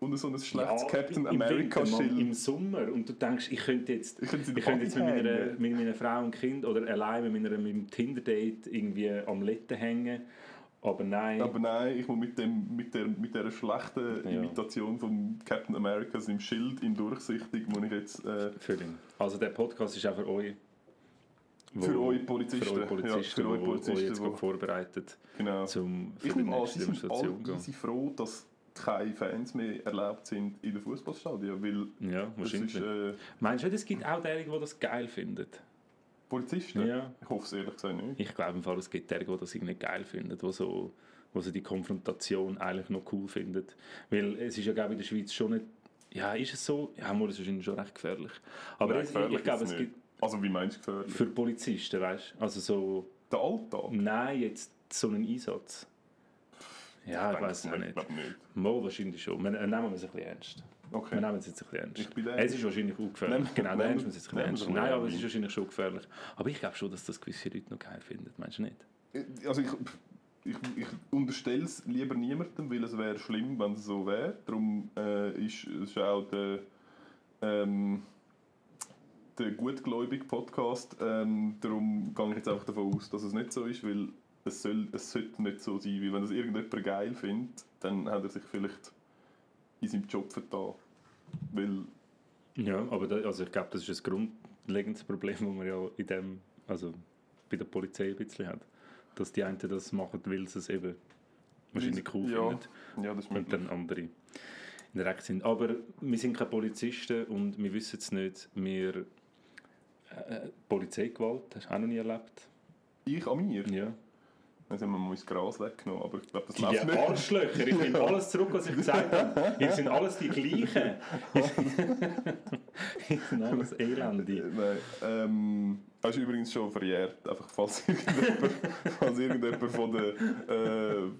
und so ein schlechtes Captain im America Winter, Schild. Im Sommer. Und du denkst, ich könnte jetzt, Ich könnte ich könnte jetzt mit, meiner, mit meiner Frau und Kind oder allein mit, meiner, mit dem Tinder-Date irgendwie am Letten hängen. Aber nein. Aber nein, ich muss mit, dem, mit, der, mit dieser schlechten Ja. Imitation von Captain America im Schild in durchsichtig, muss ich jetzt äh, Völlig. Also der Podcast ist auch für euch. wo- für euch Polizisten, Für euch Polizisten, ja, für Polizisten, jetzt wo- vorbereitet genau. zum für Ich die an, nächste sind Demonstration gehen. easy froh, dass keine Fans mehr erlaubt sind in den Fußballstadien, weil Ja, wahrscheinlich. ist äh, Meinst du, es gibt auch derjenige, die das geil findet? Polizisten. Ja. Ich hoffe es ehrlich gesagt nicht. Ich glaube im Fall, es gibt derjenige, die das irgendwie geil findet, die so, wo so die Konfrontation eigentlich noch cool findet. Weil es ist ja, glaube ich, in der Schweiz schon nicht... Ja, ist es so? Ja, mal, es ist wahrscheinlich schon recht gefährlich. Aber Nein, es, ich, gefährlich ich glaube, es nicht. gibt Also wie meinst du gefährlich? für Polizisten, weißt du, also so... Den Alltag? Nein, jetzt so einen Einsatz. Ja, ich denke weiß es Ich nicht. nicht. Mal wahrscheinlich schon. Wir, äh, nehmen wir es ein bisschen ernst. Wir Okay. nehmen es jetzt ein bisschen ernst. Ich bin Es ist wahrscheinlich auch gefährlich. Nehmen- genau, nehmen- nehmen wir es jetzt ein bisschen wir es ernst. Nein, aber es ist wahrscheinlich schon gefährlich. Aber ich glaube schon, dass das gewisse Leute noch geil finden. Meinst du nicht? Also ich, ich, ich unterstelle es lieber niemandem, weil es wäre schlimm, wenn es so wäre. Darum äh, ist es auch der, ähm, der gutgläubige Podcast. Ähm, darum gehe ich jetzt einfach davon aus, dass es nicht so ist, weil es, soll, es sollte nicht so sein. Weil wenn das irgendjemand geil findet, dann hat er sich vielleicht in seinem Job vertan. Weil Ja, aber da, also ich glaube, das ist ein grundlegendes Problem, das man ja in dem, also bei der Polizei ein bisschen hat. Dass die einen das machen, weil sie es eben wahrscheinlich cool ja, finden. ja, das und dann andere in der Ecke sind. Aber wir sind keine Polizisten und wir wissen es nicht. Wir äh, Polizeigewalt, hast du auch noch nie erlebt? Ich an mir? Ja. Dann haben wir mal ins Gras weggenommen, aber ich glaube, das läuft nicht. Arschlöcher, ich nehme alles zurück, was ich gesagt habe. Wir sind alles die gleichen. Wir sind alles Elende. Nein, ähm, das ist übrigens schon verjährt, einfach falls irgendjemand, falls irgendjemand von, der, äh,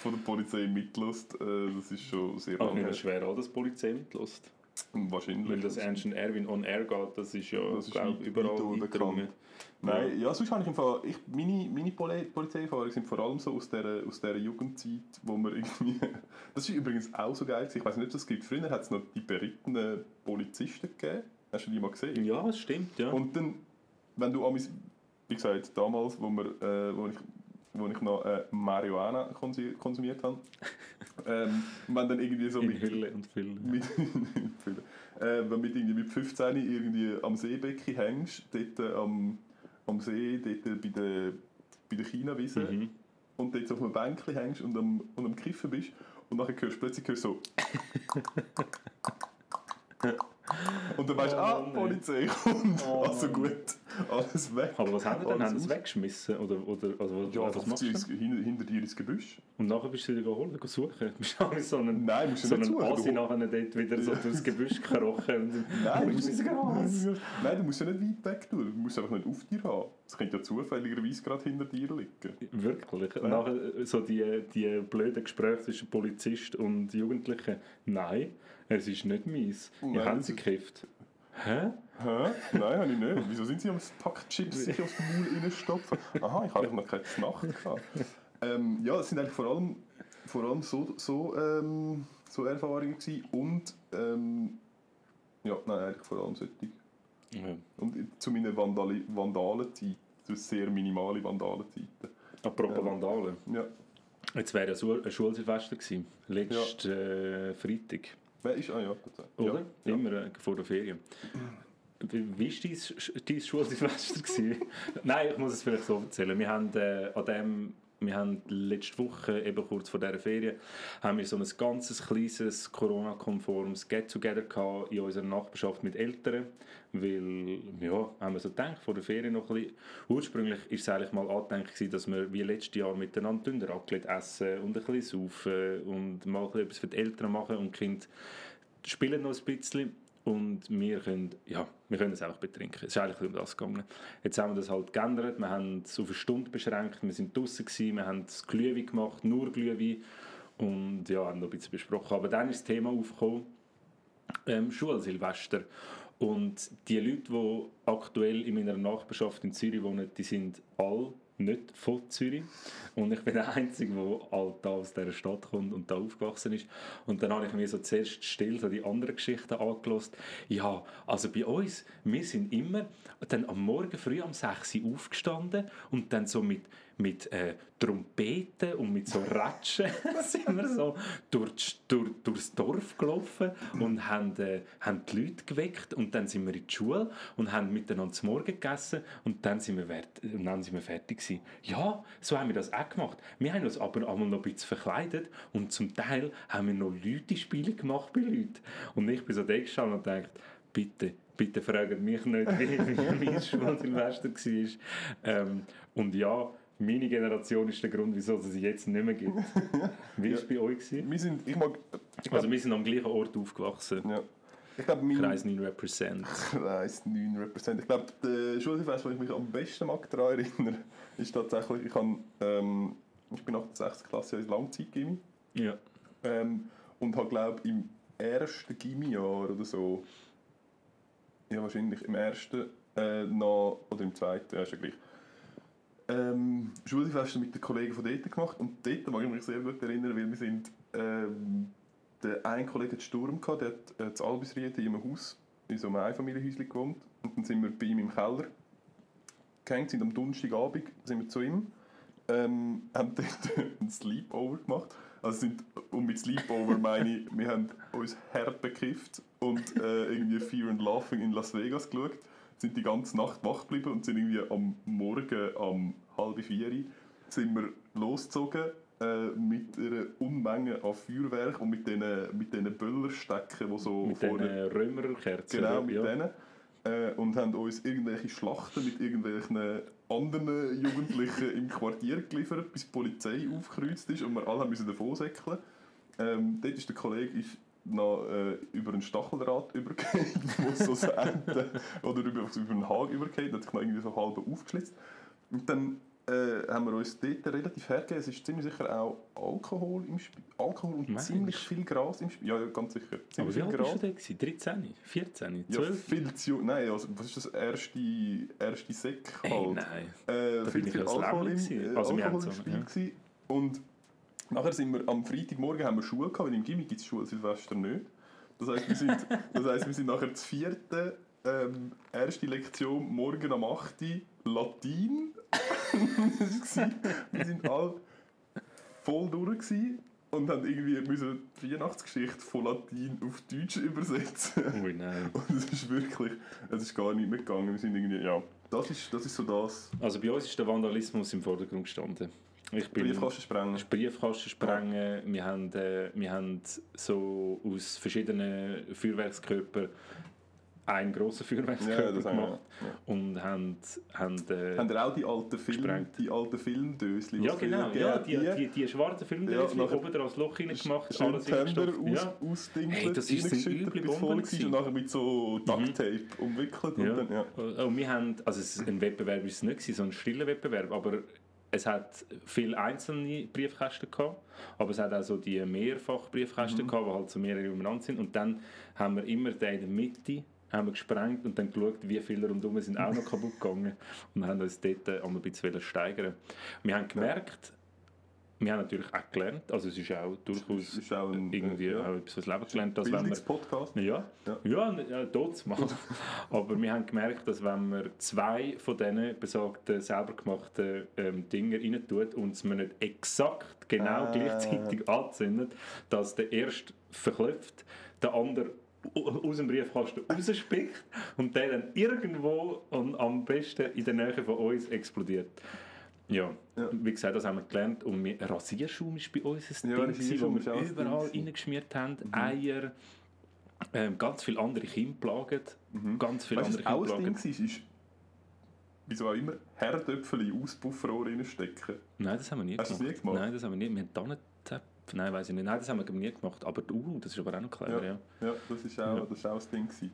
von der Polizei mitlässt. Äh, das ist schon sehr lange nicht schwer an, dass die Polizei mitlässt. Wahrscheinlich. Weil das und Erwin on air geht, das ist ja, Das ist weit- überall eingedrungen. Nein, ja, sonst habe ich im Fall, ich, meine, meine Poli Polizeierfahrungen sind vor allem so aus dieser, aus dieser Jugendzeit, wo man irgendwie, das ist übrigens auch so geil, ich weiß nicht, ob es gibt, früher hat es noch die berittenen Polizisten gegeben, hast du die mal gesehen? Ja, das stimmt, ja. Und dann, wenn du wie gesagt, damals, wo, wir, äh, wo, ich, wo ich noch äh, Marihuana konsu- konsumiert habe, ähm, wenn dann irgendwie so In mit, Hülle und Fülle. mit, äh, wenn du mit, irgendwie mit 15 irgendwie am Seebecken hängst, dort äh, am, am See, dort äh, bei der, bei der China-Wiese Mhm. und dort so auf einem Bänkchen hängst und am, und am Kiffen bist und nachher hörst du plötzlich hörst du so und dann weißt du, Oh ah, ey. Polizei kommt, Oh also gut, alles weg. Aber was haben die denn? Haben sie es weggeschmissen? Oder, oder, also, Ja, was machst du? hinter, hinter dir ins Gebüsch. Und nachher bist du wieder geholt, suchen. Bist du so einen, Nein, musst du so nicht einen suchen. Asi nachher dort wieder so durchs Gebüsch gekrochen. Und Nein, du musst Gras. Nein, du musst ja nicht weit weg tun. Du musst einfach nicht auf dir haben. Es könnte ja zufälligerweise gerade hinter dir liegen. Wirklich. Ja. Und nachher äh, so die, die blöden Gespräche zwischen Polizist und Jugendlichen. Nein, es ist nicht meins. Nein, Ihr habt das sie gekifft. Hä? Hä? Nein, habe ich nicht. Wieso sind sie am Pack Chips sich aufs Maul reinstopfen? Aha, ich habe noch keine Nacht gehabt. Ähm, ja, es sind eigentlich vor allem, vor allem so, so, ähm, so Erfahrungen gewesen. Und, ähm, ja, nein, eigentlich vor allem solche. Ja. Und zu meiner Vandali Vandalenzeit, zu sehr minimale Vandalenzeiten. Apropos Ja. Vandalen. Ja. Jetzt wäre ja ein Schulsilvester gewesen, letzten ja. äh, Freitag. Wer ist? Ah ja, Oder? Ja. Immer äh, vor der Ferien. Wie war dein, dein Schulsilvester? Nein, ich muss es vielleicht so erzählen. Wir haben äh, an dem wir haben letzte Woche, eben kurz vor dieser Ferien, haben wir so ein ganzes kleines Corona-konformes Get-Together in unserer Nachbarschaft mit Eltern, weil, ja, haben wir so gedacht, vor der Ferien noch ein bisschen. Ursprünglich war es eigentlich mal angedenkt, dass wir wie letztes Jahr miteinander Raclette essen und ein bisschen saufen und mal etwas für die Eltern machen und die Kinder spielen noch ein bisschen und wir können, ja, wir können es einfach betrinken. Es ist eigentlich um das gegangen. Jetzt haben wir das halt geändert, wir haben es auf eine Stunde beschränkt, wir sind draußen gewesen, wir haben das Glühwein gemacht, nur Glühwein und ja, haben noch ein bisschen besprochen. Aber dann ist das Thema aufgekommen, ähm, Schulsilvester. Und die Leute, die aktuell in meiner Nachbarschaft in Zürich wohnen, die sind alle nicht von Zürich. Und ich bin der Einzige, der halt aus dieser Stadt kommt und da aufgewachsen ist. Und dann habe ich mir so zuerst still so die anderen Geschichten angelost. Ja, also bei uns, wir sind immer dann am Morgen früh um 6 Uhr aufgestanden und dann so mit mit äh, Trompeten und mit so Ratschen sind wir so durch, durch, durchs Dorf gelaufen und haben, äh, haben die Leute geweckt und dann sind wir in die Schule und haben miteinander zum Morgen gegessen und dann sind wir, und dann sind wir fertig gewesen. Ja, so haben wir das auch gemacht. Wir haben uns aber einmal noch ein bisschen verkleidet und zum Teil haben wir noch Leute-Spiele gemacht bei Leuten. Und ich bin so da gestanden und dachte, bitte, bitte fragt mich nicht, wie, wie mein Schulsilvester war. Ähm, und ja, meine Generation ist der Grund, wieso es jetzt nicht mehr gibt. Wie war es bei euch? Wir sind, ich mag, ich glaub, also wir sind am gleichen Ort aufgewachsen. Ja. Ich glaub, mein Kreis 9 Represent. Kreis 9 Represent. Ich glaube, der Schulfest, wo ich mich am besten mag daran erinnere, ist tatsächlich, ich, habe, ähm, ich bin nach der 6. Klasse ins Langzeitgimmi. Ja. Ähm, und habe, glaube im ersten Gimmi-Jahr oder so, ja wahrscheinlich im ersten, äh, noch, oder im zweiten, ja ist ja gleich, ähm, Schulfeste mit den Kollegen von dort gemacht. Und dort mag ich mich sehr gut erinnern, weil wir sind ähm, der ein Kollege hat Sturm gehabt, der hat äh, zu Albisried in einem Haus, in so einem Einfamilienhäuschen gewohnt. Und dann sind wir bei ihm im Keller gehängt, sind am Donnerstagabend sind wir zu ihm, ähm, haben dort einen Sleepover gemacht. Also sind, und mit Sleepover meine ich, wir haben uns hart bekifft und äh, irgendwie Fear and Laughing in Las Vegas geschaut sind die ganze Nacht wach geblieben und sind irgendwie am Morgen um halb vier sind wir losgezogen äh, mit einer Unmenge an Feuerwerk und mit diesen mit den Böllerstecken, die so mit vorne... Mit Römerkerzen. Genau, mit ja. denen. Äh, und haben uns irgendwelche Schlachten mit irgendwelchen anderen Jugendlichen im Quartier geliefert, bis die Polizei aufgekreuzt ist und wir alle haben davon säckeln. Ähm, dort ist der Kollege ist noch äh, über einen Stacheldraht übergeht, wo so das Ende, oder über, über einen Haken übergeht, hat sich noch irgendwie so halb aufgeschlitzt. Und dann äh, haben wir uns dort relativ hergegeben. Es ist ziemlich sicher auch Alkohol im Spiel. Alkohol und Mensch. ziemlich viel Gras im Spiel. Ja, ja ganz sicher. Ziemlich Aber wie alt bist du da? 13? 14? 12? Ja, viel zu Nein, also, was ist das erste, erste Sek halt? Ey, nein. Äh, da bin ich als Alkohol im, äh, also, Alkohol im Spiel ja. Und Nachher sind wir am Freitagmorgen haben wir Schule gehabt, weil im Gimmi gibt es Schulsilvester nicht. Das heisst, wir sind, das heisst, wir sind nachher das vierte, ähm, erste Lektion morgen am 8. Latin. wir sind alle voll durch gewesen und haben irgendwie müssen die Weihnachtsgeschichte von Latin auf Deutsch übersetzen. Ui, nein. Und es ist wirklich, es ist gar nicht mehr gegangen. Wir sind irgendwie, ja, das ist, das ist so das. Also bei uns ist der Vandalismus im Vordergrund gestanden. Ich bin Briefkasten sprengen. Briefkasten sprengen. Wir haben, äh, wir haben so aus verschiedenen Feuerwerkskörpern einen grossen Feuerwerkskörper ja, gemacht ja. und haben, haben, äh, haben auch die alten, Film, die alten Filmdöschen? Ja genau, ja, die, die, die, die schwarzen Filmdöschen ja, oben das Loch reingemacht, alles Tender aus, ja. hey, das ist ein üble Bombe und nachher mit so Ducktape mhm. umwickelt. Ja. Und, dann, ja. und wir haben, also ein Wettbewerb war es nicht, so ein stiller Wettbewerb, aber es hat viele einzelne Briefkästen gehabt, aber es hat auch so die Mehrfachbriefkästen mhm. gehabt, die halt so mehrere umeinander sind. Und dann haben wir immer den in der Mitte haben wir gesprengt und dann geschaut, wie viele rundherum sind auch noch kaputt gegangen und haben uns dort ein bisschen steigern. Wir haben gemerkt, wir haben natürlich auch gelernt, also es ist auch durchaus ist auch ein- irgendwie ja. auch etwas Leben gelernt, dass wenn wir ja, Ja. ja, dort mal. Aber wir haben gemerkt, dass wenn man zwei von diesen besagten, selber gemachten ähm, Dingen rein tut und es man nicht exakt genau Ah. gleichzeitig anzündet, dass der erste verklopft, der andere au- aus dem Briefkasten rauspickt und der dann irgendwo und am besten in der Nähe von uns explodiert. Ja, Ja. wie gesagt, das haben wir gelernt. Und wir, Rasierschaum war bei uns ein Ja, Ding, gewesen, ist auch wo wir überall reingeschmiert haben. Eier, ähm, ganz viele andere Kinder plagen. Ganz viele Weißt du, andere was auch Kinder ein plagen. Ding war? Ist, wieso auch immer, Herdöpfel in Auspuffrohr reinstecken. Nein, das haben wir nie Hast du gemacht. das nie gemacht? Nein, das haben wir nie. Wir haben Nein, weiß ich nicht. Nein, das haben wir nie gemacht. Aber uh, das ist aber auch noch clever, ja. Ja, das ist auch, Ja. das ist auch das Ding. gewesen.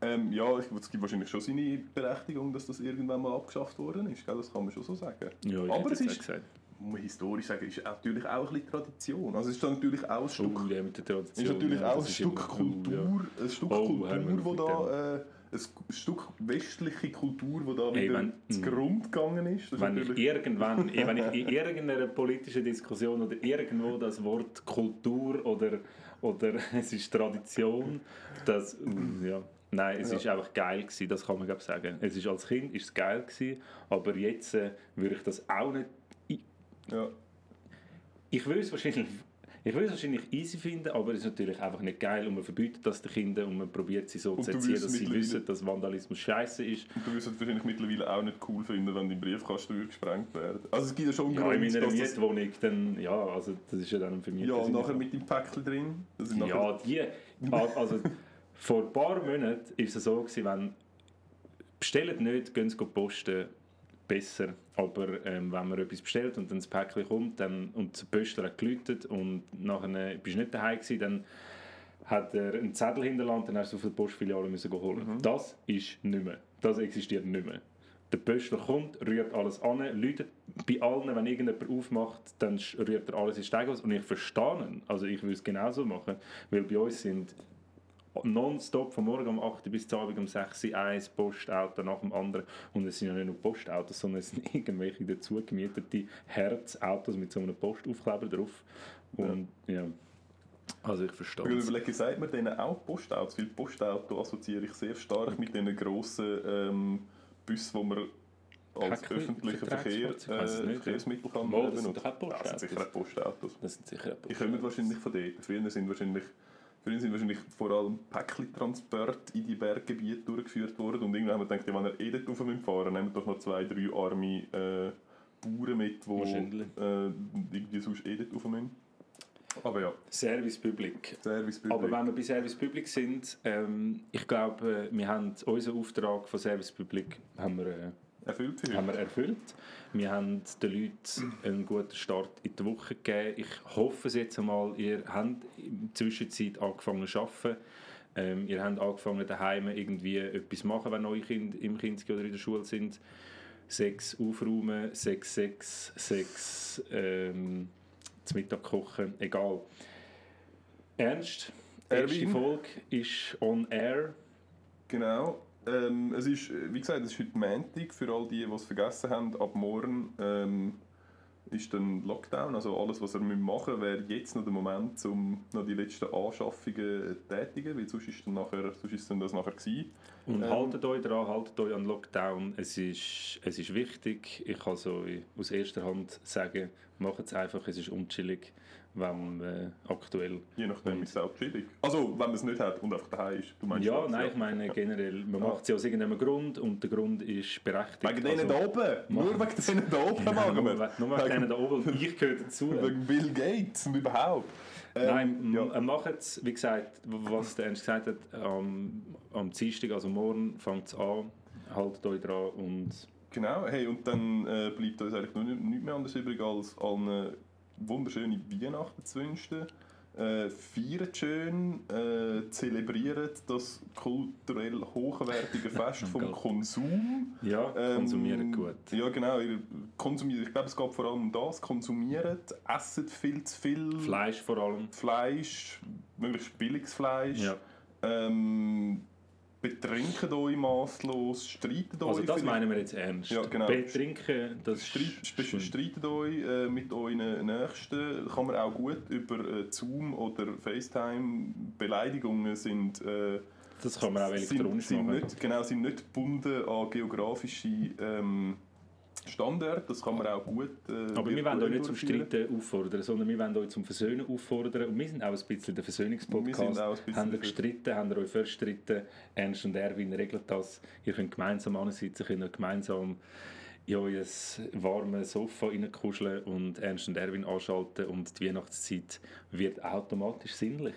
Ähm, ja, es gibt wahrscheinlich schon seine Berechtigung, dass das irgendwann mal abgeschafft worden ist. Gell? Das kann man schon so sagen. Ja, ich Aber hätte es ist, gesagt. muss man historisch sagen, ist natürlich auch ein bisschen Tradition. Also es ist natürlich auch ein Stück, Oh, ja, mit der Tradition. ist natürlich ja, auch ein Stück immer- Kultur, ein Stück Oh, Kultur, wo da, äh, ein Stück westliche Kultur, wo da wieder wenn- zu Grund gegangen ist. Das ist Wenn ich natürlich- irgendwann, wenn ich in irgendeiner politischen Diskussion oder irgendwo das Wort Kultur oder, oder es ist Tradition, das, ja, nein, es Ja. ist einfach geil gewesen, das kann man glaube ich sagen. Es ist als Kind ist es geil gewesen, aber jetzt äh, würde ich das auch nicht, ich, ja. ich würde es wahrscheinlich ich würde es wahrscheinlich easy finden, aber es ist natürlich einfach nicht geil und man verbietet das den Kindern und man probiert sie so Und zu erziehen, dass sie wissen, dass Vandalismus scheiße ist. Und du wirst es wahrscheinlich mittlerweile auch nicht cool finden, wenn dein Briefkasten gesprengt werden. Also es gibt ja schon einen Ja, in Grund, meiner dass das... Mietwohnung, dann, ja, also das ist ja dann für mich... Ja, und nachher mit dem Päckchen drin. Ja, die. Also, vor ein paar Monaten war es so, gewesen, wenn. Bestellt nicht, gehen Sie posten. Besser. Aber ähm, wenn man etwas bestellt und dann das Päckchen kommt dann, und der Poster hat geläutet und nachher bist du nicht daheim gewesen, dann hat er einen Zettel hinterlassen, dann hast du auf der Postfiliale müssen holen. Mhm. Das ist nicht mehr. Das existiert nicht mehr. Der Pöstler kommt, rührt alles an, läutet bei allen, wenn irgendjemand aufmacht, dann rührt er alles in Steighaus. Und ich verstehe ihn. Also ich würde es genauso machen. Weil bei uns sind nonstop von morgen um 8 Uhr bis zum Abend um 6 Uhr ein Postauto nach dem anderen. Und es sind ja nicht nur Postautos, sondern es sind irgendwelche dazu gemietete Herzautos mit so einem Postaufkleber drauf. Und ja, also ich verstehe Ich es. überlege, sagt man denen auch Postautos? Weil Postauto assoziiere ich sehr stark mit diesen grossen ähm, Bussen, die man als Päckchen- öffentlichen Verkehr? Ich äh, nicht, ja. Verkehrsmittel kann man das sind benutzen. Postautos. Das sind sicher Postautos. Das sind sicher Die kommen wahrscheinlich von dort. Früher sind wahrscheinlich, früher sind wahrscheinlich vor allem Päckchen-Transporte in die Berggebiete durchgeführt worden und irgendwann haben wir gedacht, ja, wenn er eh dort fahren nehmen wir doch noch zwei, drei arme äh, Bauern mit, die äh, irgendwie sonst eh dort müssen. Aber ja, Service Public. Service Aber wenn wir bei Service Public sind, ähm, ich glaube, wir haben unseren Auftrag von Service Public haben wir, äh, erfüllt haben wir erfüllt. Wir haben den Leuten einen guten Start in die Woche gegeben. Ich hoffe es jetzt einmal, ihr habt in der Zwischenzeit angefangen zu arbeiten. Ähm, ihr habt angefangen daheim irgendwie etwas zu machen, wenn eure Kinder im Kinski oder in der Schule sind. Sechs aufräumen, sechs, sechs, sechs ähm, zum Mittag kochen, egal. Ernst, die erste? Folge ist on air. Genau. Ähm, es ist, äh, wie gesagt, es ist heute Montag, für all die, die es vergessen haben. Ab morgen ähm, ist dann Lockdown. Also alles, was ihr machen müsst, wäre jetzt noch der Moment, um noch die letzten Anschaffungen zu tätigen, weil sonst ist, dann nachher, sonst ist dann das nachher gewesen. Und Ähm. haltet euch daran, haltet euch an Lockdown. Es ist, es ist wichtig. Ich kann so aus erster Hand sagen, macht es einfach, es ist unchillig, wenn äh, aktuell... Je nachdem ist es auch chillig. Also, wenn man es nicht hat und einfach daheim ist. Du meinst Ja, das, nein, ich meine generell, man Ja. macht es ja aus irgendeinem Grund und der Grund ist berechtigt. Wegen denen Also- da oben! Nur wegen denen da oben Ja, machen nur, wir! we- nur wegen denen da oben und ich gehöre dazu. Wegen Bill Gates und überhaupt. Ähm, Nein, ja. ja. macht es, wie gesagt, was der Ernst gesagt hat, am, am Dienstag, also morgen, fängt es an, haltet euch dran und Genau, hey, und dann äh, bleibt uns eigentlich nur nicht, nicht mehr anders übrig, als allen wunderschöne Weihnachten zu wünschen. Äh, feiert schön, äh, zelebriert das kulturell hochwertige Fest vom Gott. Konsum. ja, Ähm, konsumiert gut. Ja, genau. ihr Konsumiert, ich glaube, es geht vor allem um das. Konsumiert, esset viel zu viel Fleisch vor allem. Fleisch, möglichst billiges Fleisch. Ja. Ähm, betrinken euch maßlos, streiten euch. Also das meinen wir jetzt ernst. Ja, genau. Betrinken, das Streit, streitet euch äh, mit euren Nächsten. Kann man auch gut über äh, Zoom oder FaceTime. Beleidigungen sind, äh, Das kann man auch elektronisch sind, sind machen. nicht, genau, sind nicht gebunden an geografische ähm, Standards. Das kann man auch gut äh, Aber wir wollen euch nicht zum. Streiten auffordern, sondern wir wollen euch zum Versöhnen auffordern. Und wir sind auch ein bisschen der Wir Versöhnungspodcast. sind auch ein bisschen Habt ihr gestritten, habt ihr euch verstritten? Ernst und Erwin regeln das. Ihr könnt gemeinsam ansitzen, könnt gemeinsam in euer warmes Sofa reinkuscheln und Ernst und Erwin anschalten und die Weihnachtszeit wird automatisch sinnlich.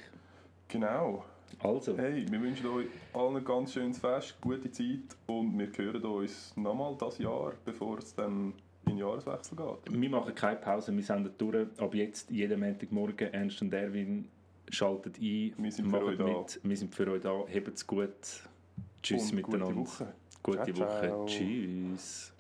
Genau. Also, Hey, wir wünschen euch allen ein ganz schönes Fest, gute Zeit und wir hören uns nochmal das Jahr, bevor es dann in den Jahreswechsel geht. wir machen keine Pause, wir senden durch. Ab jetzt, jeden Montagmorgen, Ernst und Erwin schaltet ein, Wir sind für macht euch da. mit. Wir sind für euch da. Hebt es gut. Tschüss Und gute miteinander. Woche. Gute Ciao, Woche. ciao. Tschüss.